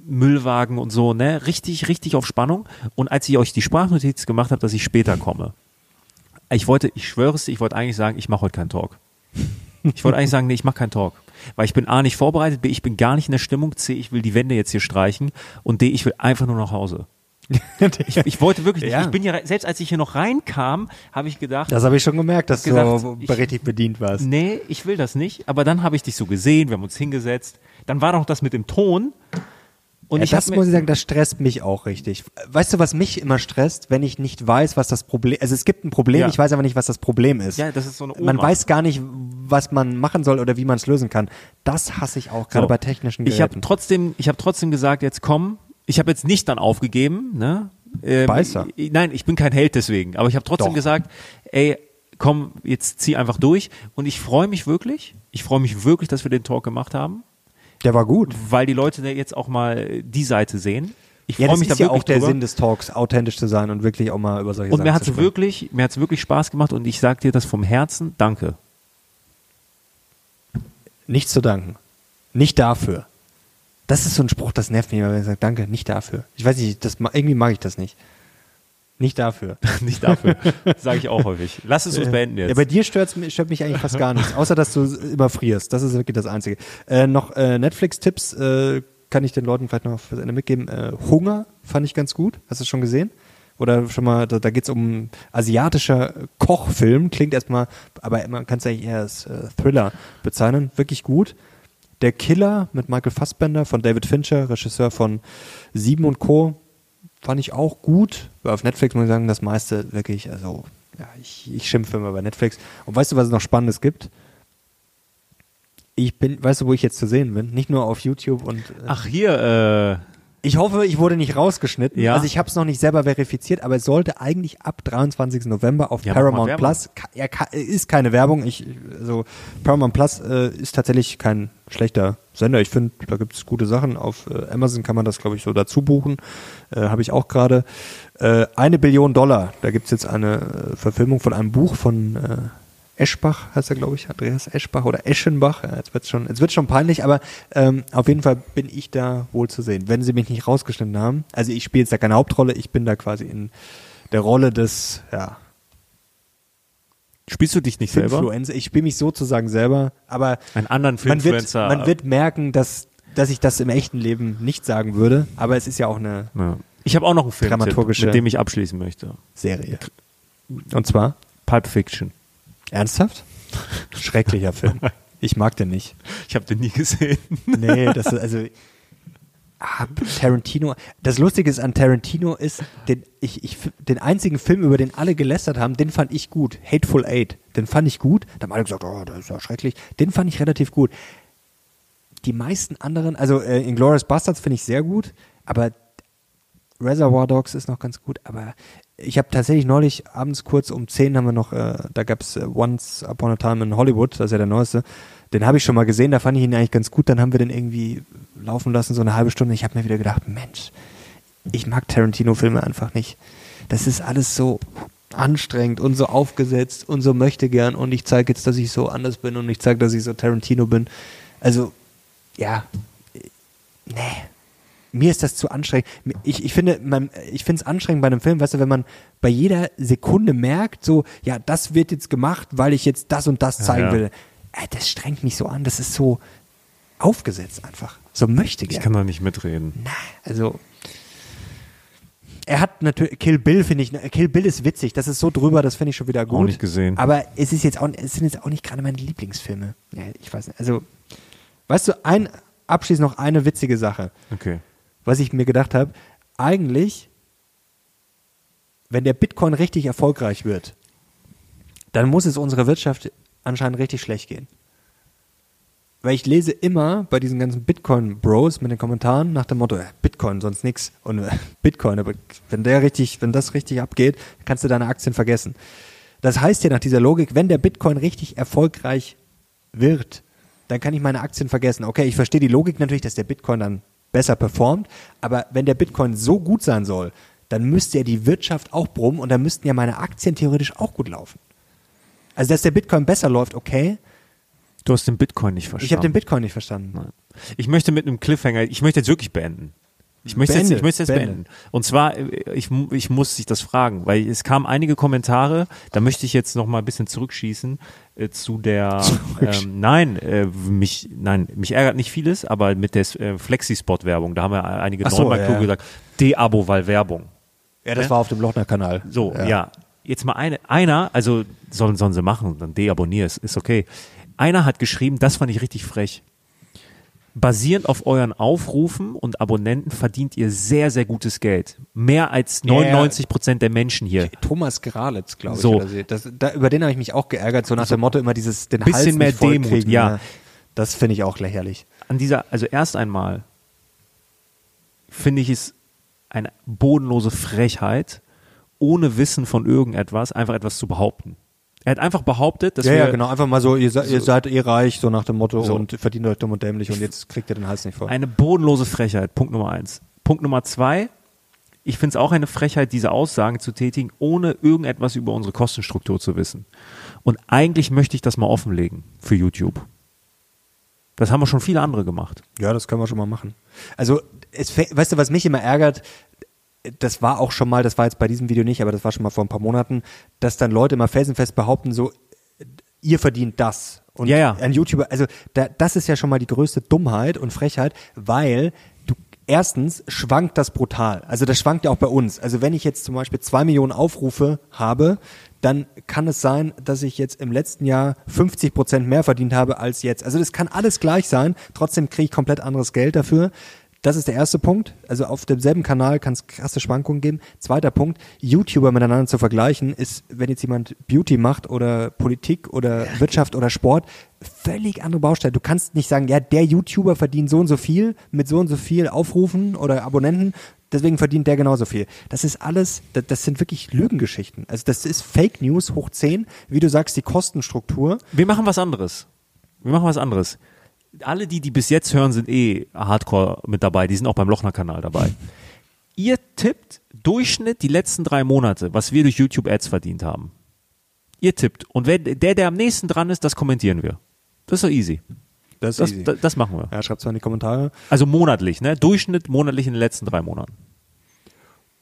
Speaker 2: Müllwagen und so, ne, richtig, richtig auf Spannung. Und als ich euch die Sprachnotiz gemacht habe, dass ich später komme, ich wollte, ich schwöre es dir, ich wollte eigentlich sagen, ich mache heute keinen Talk. Ich wollte eigentlich sagen, nee, ich mache keinen Talk. Weil ich bin A nicht vorbereitet, B, ich bin gar nicht in der Stimmung, C, ich will die Wände jetzt hier streichen und D, ich will einfach nur nach Hause. Ich, ich wollte wirklich nicht.
Speaker 1: Ja.
Speaker 2: Ich bin ja, selbst als ich hier noch reinkam, habe ich gedacht,
Speaker 1: Das habe ich schon gemerkt, dass
Speaker 2: gesagt,
Speaker 1: du
Speaker 2: ich-
Speaker 1: richtig bedient warst.
Speaker 2: nee, ich will das nicht. Aber dann habe ich dich so gesehen, wir haben uns hingesetzt. Dann war doch das mit dem Ton. Und
Speaker 1: ja,
Speaker 2: ich
Speaker 1: das muss ich sagen, das stresst mich auch richtig. Weißt du, was mich immer stresst, wenn ich nicht weiß, was das Problem, also es gibt ein Problem,
Speaker 2: Ja.
Speaker 1: ich weiß aber nicht, was das Problem ist.
Speaker 2: Ja, das ist so eine
Speaker 1: man
Speaker 2: Ohnmacht.
Speaker 1: weiß gar nicht, was man machen soll oder wie man es lösen kann. Das hasse ich auch, gerade
Speaker 2: So.
Speaker 1: bei technischen
Speaker 2: Ich habe
Speaker 1: Geräten.
Speaker 2: trotzdem, ich habe trotzdem gesagt, jetzt komm. Ich habe jetzt nicht dann aufgegeben, ne? Ähm,
Speaker 1: Beißer.
Speaker 2: Nein, ich bin kein Held deswegen. Aber ich habe trotzdem
Speaker 1: Doch.
Speaker 2: gesagt, ey, komm, jetzt zieh einfach durch. Und ich freue mich wirklich. Ich freue mich wirklich, dass wir den Talk gemacht haben,
Speaker 1: Der war gut.
Speaker 2: weil die Leute da jetzt auch mal die Seite sehen. Ich
Speaker 1: Ja,
Speaker 2: freue mich da
Speaker 1: ja
Speaker 2: wirklich
Speaker 1: auch der
Speaker 2: drüber.
Speaker 1: Sinn des Talks, authentisch zu sein und wirklich auch mal über solche
Speaker 2: Und
Speaker 1: Sachen
Speaker 2: mir
Speaker 1: zu
Speaker 2: hat's
Speaker 1: sprechen.
Speaker 2: wirklich, mir hat's wirklich Spaß gemacht und ich sag dir das vom Herzen, danke.
Speaker 1: Nichts zu danken. Nicht dafür. Das ist so ein Spruch, das nervt mich, wenn man sagt, danke, nicht dafür. Ich weiß nicht, das, irgendwie mag ich das nicht. Nicht dafür.
Speaker 2: Nicht dafür. Sage ich auch häufig. Lass es uns beenden jetzt.
Speaker 1: Ja, bei dir stört mich eigentlich fast gar nichts, außer dass du immer frierst. Das ist wirklich das Einzige. Äh, noch äh, Netflix-Tipps äh, kann ich den Leuten vielleicht noch fürs Ende mitgeben. Äh, Hunger fand ich ganz gut. Hast du es schon gesehen? Oder schon mal, da, da geht's um asiatischer Kochfilm. Klingt erstmal, aber man kann es eigentlich eher als äh, Thriller bezeichnen. Wirklich gut. Der Killer mit Michael Fassbender von David Fincher, Regisseur von Sieben und Co. Fand ich auch gut. Auf Netflix muss ich sagen, das meiste wirklich, also, ja, ich, ich schimpfe immer bei Netflix. Und weißt du, was es noch Spannendes gibt? Ich bin, weißt du, wo ich jetzt zu sehen bin? Nicht nur auf YouTube und. Äh,
Speaker 2: Ach, hier, äh,
Speaker 1: ich hoffe, ich wurde nicht rausgeschnitten.
Speaker 2: Ja.
Speaker 1: Also ich habe es noch nicht selber verifiziert, aber es sollte eigentlich ab 23. November auf
Speaker 2: Ja,
Speaker 1: Paramount. Plus. Ka- ist keine Werbung. Ich, also Paramount Plus äh, ist tatsächlich kein schlechter Sender. Ich finde, da gibt es gute Sachen. Auf äh, Amazon kann man das, glaube ich, so dazu buchen. Äh, habe ich auch gerade. Äh, eine Billion Dollar. Da gibt es jetzt eine äh, Verfilmung von einem Buch von äh, Eschbach, heißt er, glaube ich, Andreas Eschbach oder Eschenbach. Ja, jetzt wird schon, jetzt wird schon peinlich, aber ähm, auf jeden Fall bin ich da wohl zu sehen. Wenn sie mich nicht rausgeschnitten haben, also ich spiele jetzt da keine Hauptrolle, ich bin da quasi in der Rolle des, ja,
Speaker 2: spielst du dich nicht selber?
Speaker 1: Influencer. Ich spiele mich sozusagen selber, aber
Speaker 2: Einen anderen
Speaker 1: man wird, man wird merken, dass, dass ich das im echten Leben nicht sagen würde, aber es ist ja auch eine
Speaker 2: Ja. Ich habe auch noch einen Film, mit dem ich abschließen möchte.
Speaker 1: Serie. Und zwar?
Speaker 2: Pulp Fiction.
Speaker 1: Ernsthaft? Schrecklicher Film. Ich mag den nicht.
Speaker 2: Ich habe den nie gesehen.
Speaker 1: Nee, das ist also. Ah, Tarantino. Das Lustige ist an Tarantino ist, den, ich, ich, den einzigen Film, über den alle gelästert haben, den fand ich gut. Hateful Eight. Den fand ich gut. Da haben alle gesagt, oh, das ist ja schrecklich. Den fand ich relativ gut. die meisten anderen, also äh, Inglourious Bastards finde ich sehr gut, aber Reservoir Dogs ist noch ganz gut, aber ich habe tatsächlich neulich abends kurz um 10 haben wir noch, äh, da gab's äh, Once Upon a Time in Hollywood, das ist ja der neueste, den habe ich schon mal gesehen, da fand ich ihn eigentlich ganz gut, dann haben wir den irgendwie laufen lassen, so eine halbe Stunde. Ich habe mir wieder gedacht, Mensch, ich mag Tarantino-Filme einfach nicht. Das ist alles so anstrengend und so aufgesetzt und so möchte gern und ich zeige jetzt, dass ich so anders bin und ich zeige, dass ich so Tarantino bin. Also, ja, nee. Mir ist das zu anstrengend. Ich, ich finde man, ich finde es anstrengend bei einem Film, weißt du, wenn man bei jeder Sekunde merkt, so, ja, das wird jetzt gemacht, weil ich jetzt das und das zeigen
Speaker 2: ja.
Speaker 1: will. Äh, das strengt mich so an, das ist so aufgesetzt einfach. So möchte gern.
Speaker 2: Ich kann da nicht mitreden.
Speaker 1: Na, also er hat natürlich Kill Bill finde ich Kill Bill ist witzig, das ist so drüber, das finde ich schon wieder gut.
Speaker 2: Auch nicht gesehen.
Speaker 1: Aber es ist jetzt auch es sind jetzt auch nicht gerade meine Lieblingsfilme. Ja, ich weiß nicht. Also weißt du, ein abschließend noch eine witzige Sache,
Speaker 2: Okay.
Speaker 1: Was ich mir gedacht habe, eigentlich wenn der Bitcoin richtig erfolgreich wird, dann muss es unserer Wirtschaft anscheinend richtig schlecht gehen. Weil ich lese immer bei diesen ganzen Bitcoin-Bros mit den Kommentaren nach dem Motto, äh, Bitcoin, sonst nix. Und äh, Bitcoin, aber wenn der richtig, wenn das richtig abgeht, kannst du deine Aktien vergessen. Das heißt ja nach dieser Logik, wenn der Bitcoin richtig erfolgreich wird, dann kann ich meine Aktien vergessen. Okay, ich verstehe die Logik natürlich, dass der Bitcoin dann besser performt, aber wenn der Bitcoin so gut sein soll, dann müsste ja die Wirtschaft auch brummen und dann müssten ja meine Aktien theoretisch auch gut laufen. Also, dass der Bitcoin besser läuft, okay.
Speaker 2: Du hast den Bitcoin nicht verstanden.
Speaker 1: Ich habe den Bitcoin nicht verstanden.
Speaker 2: Nein. Ich möchte mit einem Cliffhanger, ich möchte jetzt wirklich beenden. Ich möchte, jetzt,
Speaker 1: Beende,
Speaker 2: ich möchte jetzt
Speaker 1: beende.
Speaker 2: beenden. Und zwar, ich, ich muss sich das fragen, weil es kamen einige Kommentare, da möchte ich jetzt noch mal ein bisschen zurückschießen äh, zu der, ähm, nein, äh, mich, nein, mich ärgert nicht vieles, aber mit der äh, Flexi-Spot-Werbung, da haben ja einige
Speaker 1: so,
Speaker 2: neunmal
Speaker 1: ja,
Speaker 2: klug
Speaker 1: ja.
Speaker 2: gesagt, De-Abo, weil Werbung.
Speaker 1: Ja, das
Speaker 2: Ja?
Speaker 1: war auf dem Lochner-Kanal.
Speaker 2: So, ja. Jetzt mal eine, einer, also sollen, sollen sie machen, dann deabonnier, ist, ist okay. Einer hat geschrieben, das fand ich richtig frech. Basierend auf euren Aufrufen und Abonnenten verdient ihr sehr, sehr gutes Geld. Mehr als
Speaker 1: Ja, ja.
Speaker 2: 99 Prozent der Menschen hier.
Speaker 1: Thomas Gralitz, glaube ich.
Speaker 2: So.
Speaker 1: Das, da, über den habe ich mich auch geärgert, so nach dem Motto immer dieses den
Speaker 2: Bisschen
Speaker 1: Hals
Speaker 2: mehr Demut,
Speaker 1: kriegen,
Speaker 2: ja.
Speaker 1: Das finde ich auch lächerlich.
Speaker 2: An dieser, also erst einmal finde ich es eine bodenlose Frechheit, ohne Wissen von irgendetwas einfach etwas zu behaupten. Er hat einfach behauptet, dass
Speaker 1: ja,
Speaker 2: wir,
Speaker 1: ja, genau. Einfach mal so, ihr, se ihr seid eh reich, so nach dem Motto
Speaker 2: So.
Speaker 1: und verdient euch dumm und dämlich und jetzt kriegt ihr den Hals nicht voll.
Speaker 2: Eine bodenlose Frechheit, Punkt Nummer eins. Punkt Nummer zwei, ich finde es auch eine Frechheit, diese Aussagen zu tätigen, ohne irgendetwas über unsere Kostenstruktur zu wissen. Und eigentlich möchte ich das mal offenlegen für YouTube. Das haben wir schon viele andere gemacht.
Speaker 1: Ja, das können wir schon mal machen. Also, es, weißt du, was mich immer ärgert, das war auch schon mal, das war jetzt bei diesem Video nicht, aber das war schon mal vor ein paar Monaten, dass dann Leute immer felsenfest behaupten, so, ihr verdient das. Und
Speaker 2: Ja, ja.
Speaker 1: ein YouTuber, also da, das ist ja schon mal die größte Dummheit und Frechheit, weil du erstens schwankt das brutal. Also das schwankt ja auch bei uns. Also wenn ich jetzt zum Beispiel zwei Millionen Aufrufe habe, dann kann es sein, dass ich jetzt im letzten Jahr 50 Prozent mehr verdient habe als jetzt. Also das kann alles gleich sein. Trotzdem kriege ich komplett anderes Geld dafür. Das ist der erste Punkt. Also auf demselben Kanal kann es krasse Schwankungen geben. Zweiter Punkt, YouTuber miteinander zu vergleichen, ist, wenn jetzt jemand Beauty macht oder Politik oder Wirtschaft oder Sport, völlig andere Baustelle. Du kannst nicht sagen, ja, der YouTuber verdient so und so viel mit so und so viel Aufrufen oder Abonnenten, deswegen verdient der genauso viel. Das ist alles, das, das sind wirklich Lügengeschichten. Also das ist Fake News hoch 10, wie du sagst, die Kostenstruktur.
Speaker 2: Wir machen was anderes. Wir machen was anderes. Alle, die, die bis jetzt hören, sind eh hardcore mit dabei. Die sind auch beim Lochner-Kanal dabei. Ihr tippt Durchschnitt die letzten drei Monate, was wir durch YouTube-Ads verdient haben. Ihr tippt. Und wer, der, der am nächsten dran ist, das kommentieren wir. Das ist doch easy.
Speaker 1: Das
Speaker 2: Das, das, das machen wir.
Speaker 1: ja, schreibt's mal in die Kommentare.
Speaker 2: Also monatlich, ne? Durchschnitt monatlich in den letzten drei Monaten.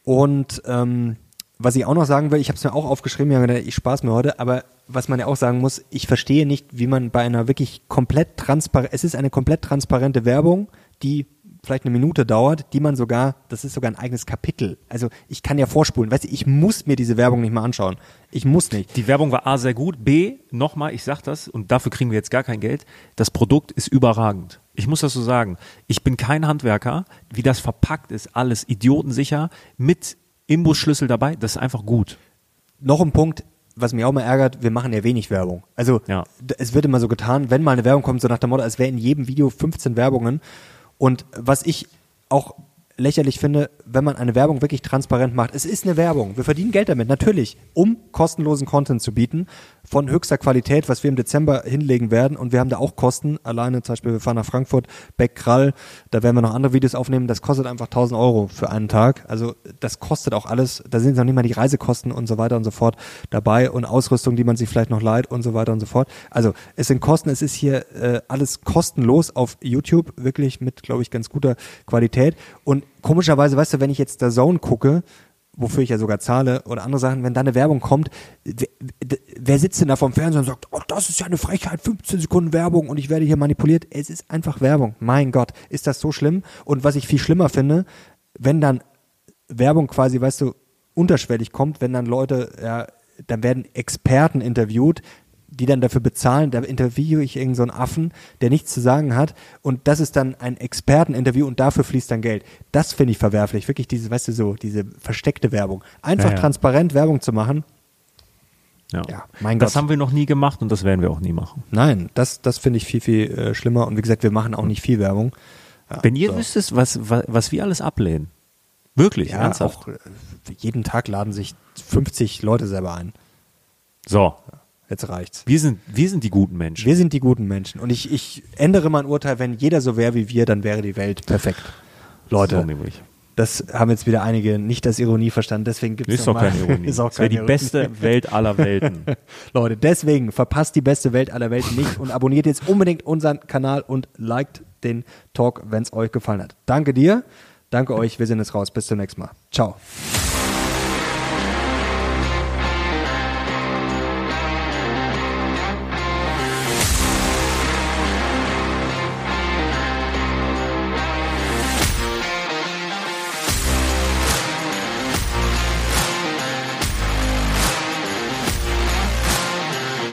Speaker 1: Und ähm, was ich auch noch sagen will, ich habe es mir auch aufgeschrieben, ja, ich spaß mir heute, aber was man ja auch sagen muss, ich verstehe nicht, wie man bei einer wirklich komplett transparent, es ist eine komplett transparente Werbung, die vielleicht eine Minute dauert, die man sogar, das ist sogar ein eigenes Kapitel. Also ich kann ja vorspulen, weißt du, ich muss mir diese Werbung nicht mal anschauen. Ich muss nicht.
Speaker 2: Die Werbung war A sehr gut. B, nochmal, ich sag das, und dafür kriegen wir jetzt gar kein Geld. Das Produkt ist überragend. Ich muss das so sagen. Ich bin kein Handwerker. Wie das verpackt ist, alles idiotensicher, mit Imbusschlüssel dabei, das ist einfach gut.
Speaker 1: Noch ein Punkt, was mich auch mal ärgert, wir machen ja wenig Werbung. Also
Speaker 2: Ja.
Speaker 1: es wird immer so getan, wenn mal eine Werbung kommt, so nach dem Motto, als wäre in jedem Video 15 Werbungen. Und was ich auch lächerlich finde, wenn man eine Werbung wirklich transparent macht. Es ist eine Werbung. Wir verdienen Geld damit, natürlich, um kostenlosen Content zu bieten von höchster Qualität, was wir im Dezember hinlegen werden. Und wir haben da auch Kosten. Alleine zum Beispiel, wir fahren nach Frankfurt, Beck Krall, da werden wir noch andere Videos aufnehmen. Das kostet einfach 1000 Euro für einen Tag. Also das kostet auch alles. Da sind noch nicht mal die Reisekosten und so weiter und so fort dabei und Ausrüstung, die man sich vielleicht noch leiht und so weiter und so fort. Also es sind Kosten. Es ist hier äh, alles kostenlos auf YouTube, wirklich mit, glaube ich, ganz guter Qualität. Und komischerweise, weißt du, wenn ich jetzt der Zone gucke, wofür ich ja sogar zahle oder andere Sachen, wenn da eine Werbung kommt, wer, wer sitzt denn da vom Fernseher und sagt, oh, das ist ja eine Frechheit, 15 Sekunden Werbung und ich werde hier manipuliert. Es ist einfach Werbung. Mein Gott, ist das so schlimm? Und was ich viel schlimmer finde, wenn dann Werbung quasi, weißt du, unterschwellig kommt, wenn dann Leute, ja, dann werden Experten interviewt, die dann dafür bezahlen, da interviewe ich irgendeinen so einen Affen, der nichts zu sagen hat und das ist dann ein Experteninterview und dafür fließt dann Geld. Das finde ich verwerflich, wirklich diese, weißt du, so, diese versteckte Werbung. Einfach
Speaker 2: Ja, ja.
Speaker 1: transparent Werbung zu machen, Ja, mein
Speaker 2: das
Speaker 1: Gott.
Speaker 2: haben wir noch nie gemacht und das werden wir auch nie machen.
Speaker 1: nein, das, das finde ich viel, viel äh, schlimmer und wie gesagt, wir machen auch nicht viel Werbung. Ja,
Speaker 2: Wenn ihr
Speaker 1: so.
Speaker 2: wüsstet, was, was, was wir alles ablehnen. Wirklich,
Speaker 1: ja,
Speaker 2: ernsthaft.
Speaker 1: auch äh, jeden Tag laden sich 50 Leute selber ein.
Speaker 2: So,
Speaker 1: Jetzt reicht's.
Speaker 2: wir sind, wir sind die guten Menschen.
Speaker 1: Wir sind die guten Menschen. Und ich, ich ändere mein Urteil, wenn jeder so wäre wie wir, dann wäre die Welt perfekt.
Speaker 2: So
Speaker 1: Leute,
Speaker 2: nämlich.
Speaker 1: das haben jetzt wieder einige nicht als Ironie verstanden, deswegen gibt es
Speaker 2: Ist doch keine Ironie.
Speaker 1: Ist auch
Speaker 2: das wäre die
Speaker 1: Ironie.
Speaker 2: beste Welt aller Welten.
Speaker 1: Leute, deswegen verpasst die beste Welt aller Welten nicht und abonniert jetzt unbedingt unseren Kanal und liked den Talk, wenn es euch gefallen hat. Danke dir, danke euch, wir sind jetzt raus. Bis zum nächsten Mal. Ciao.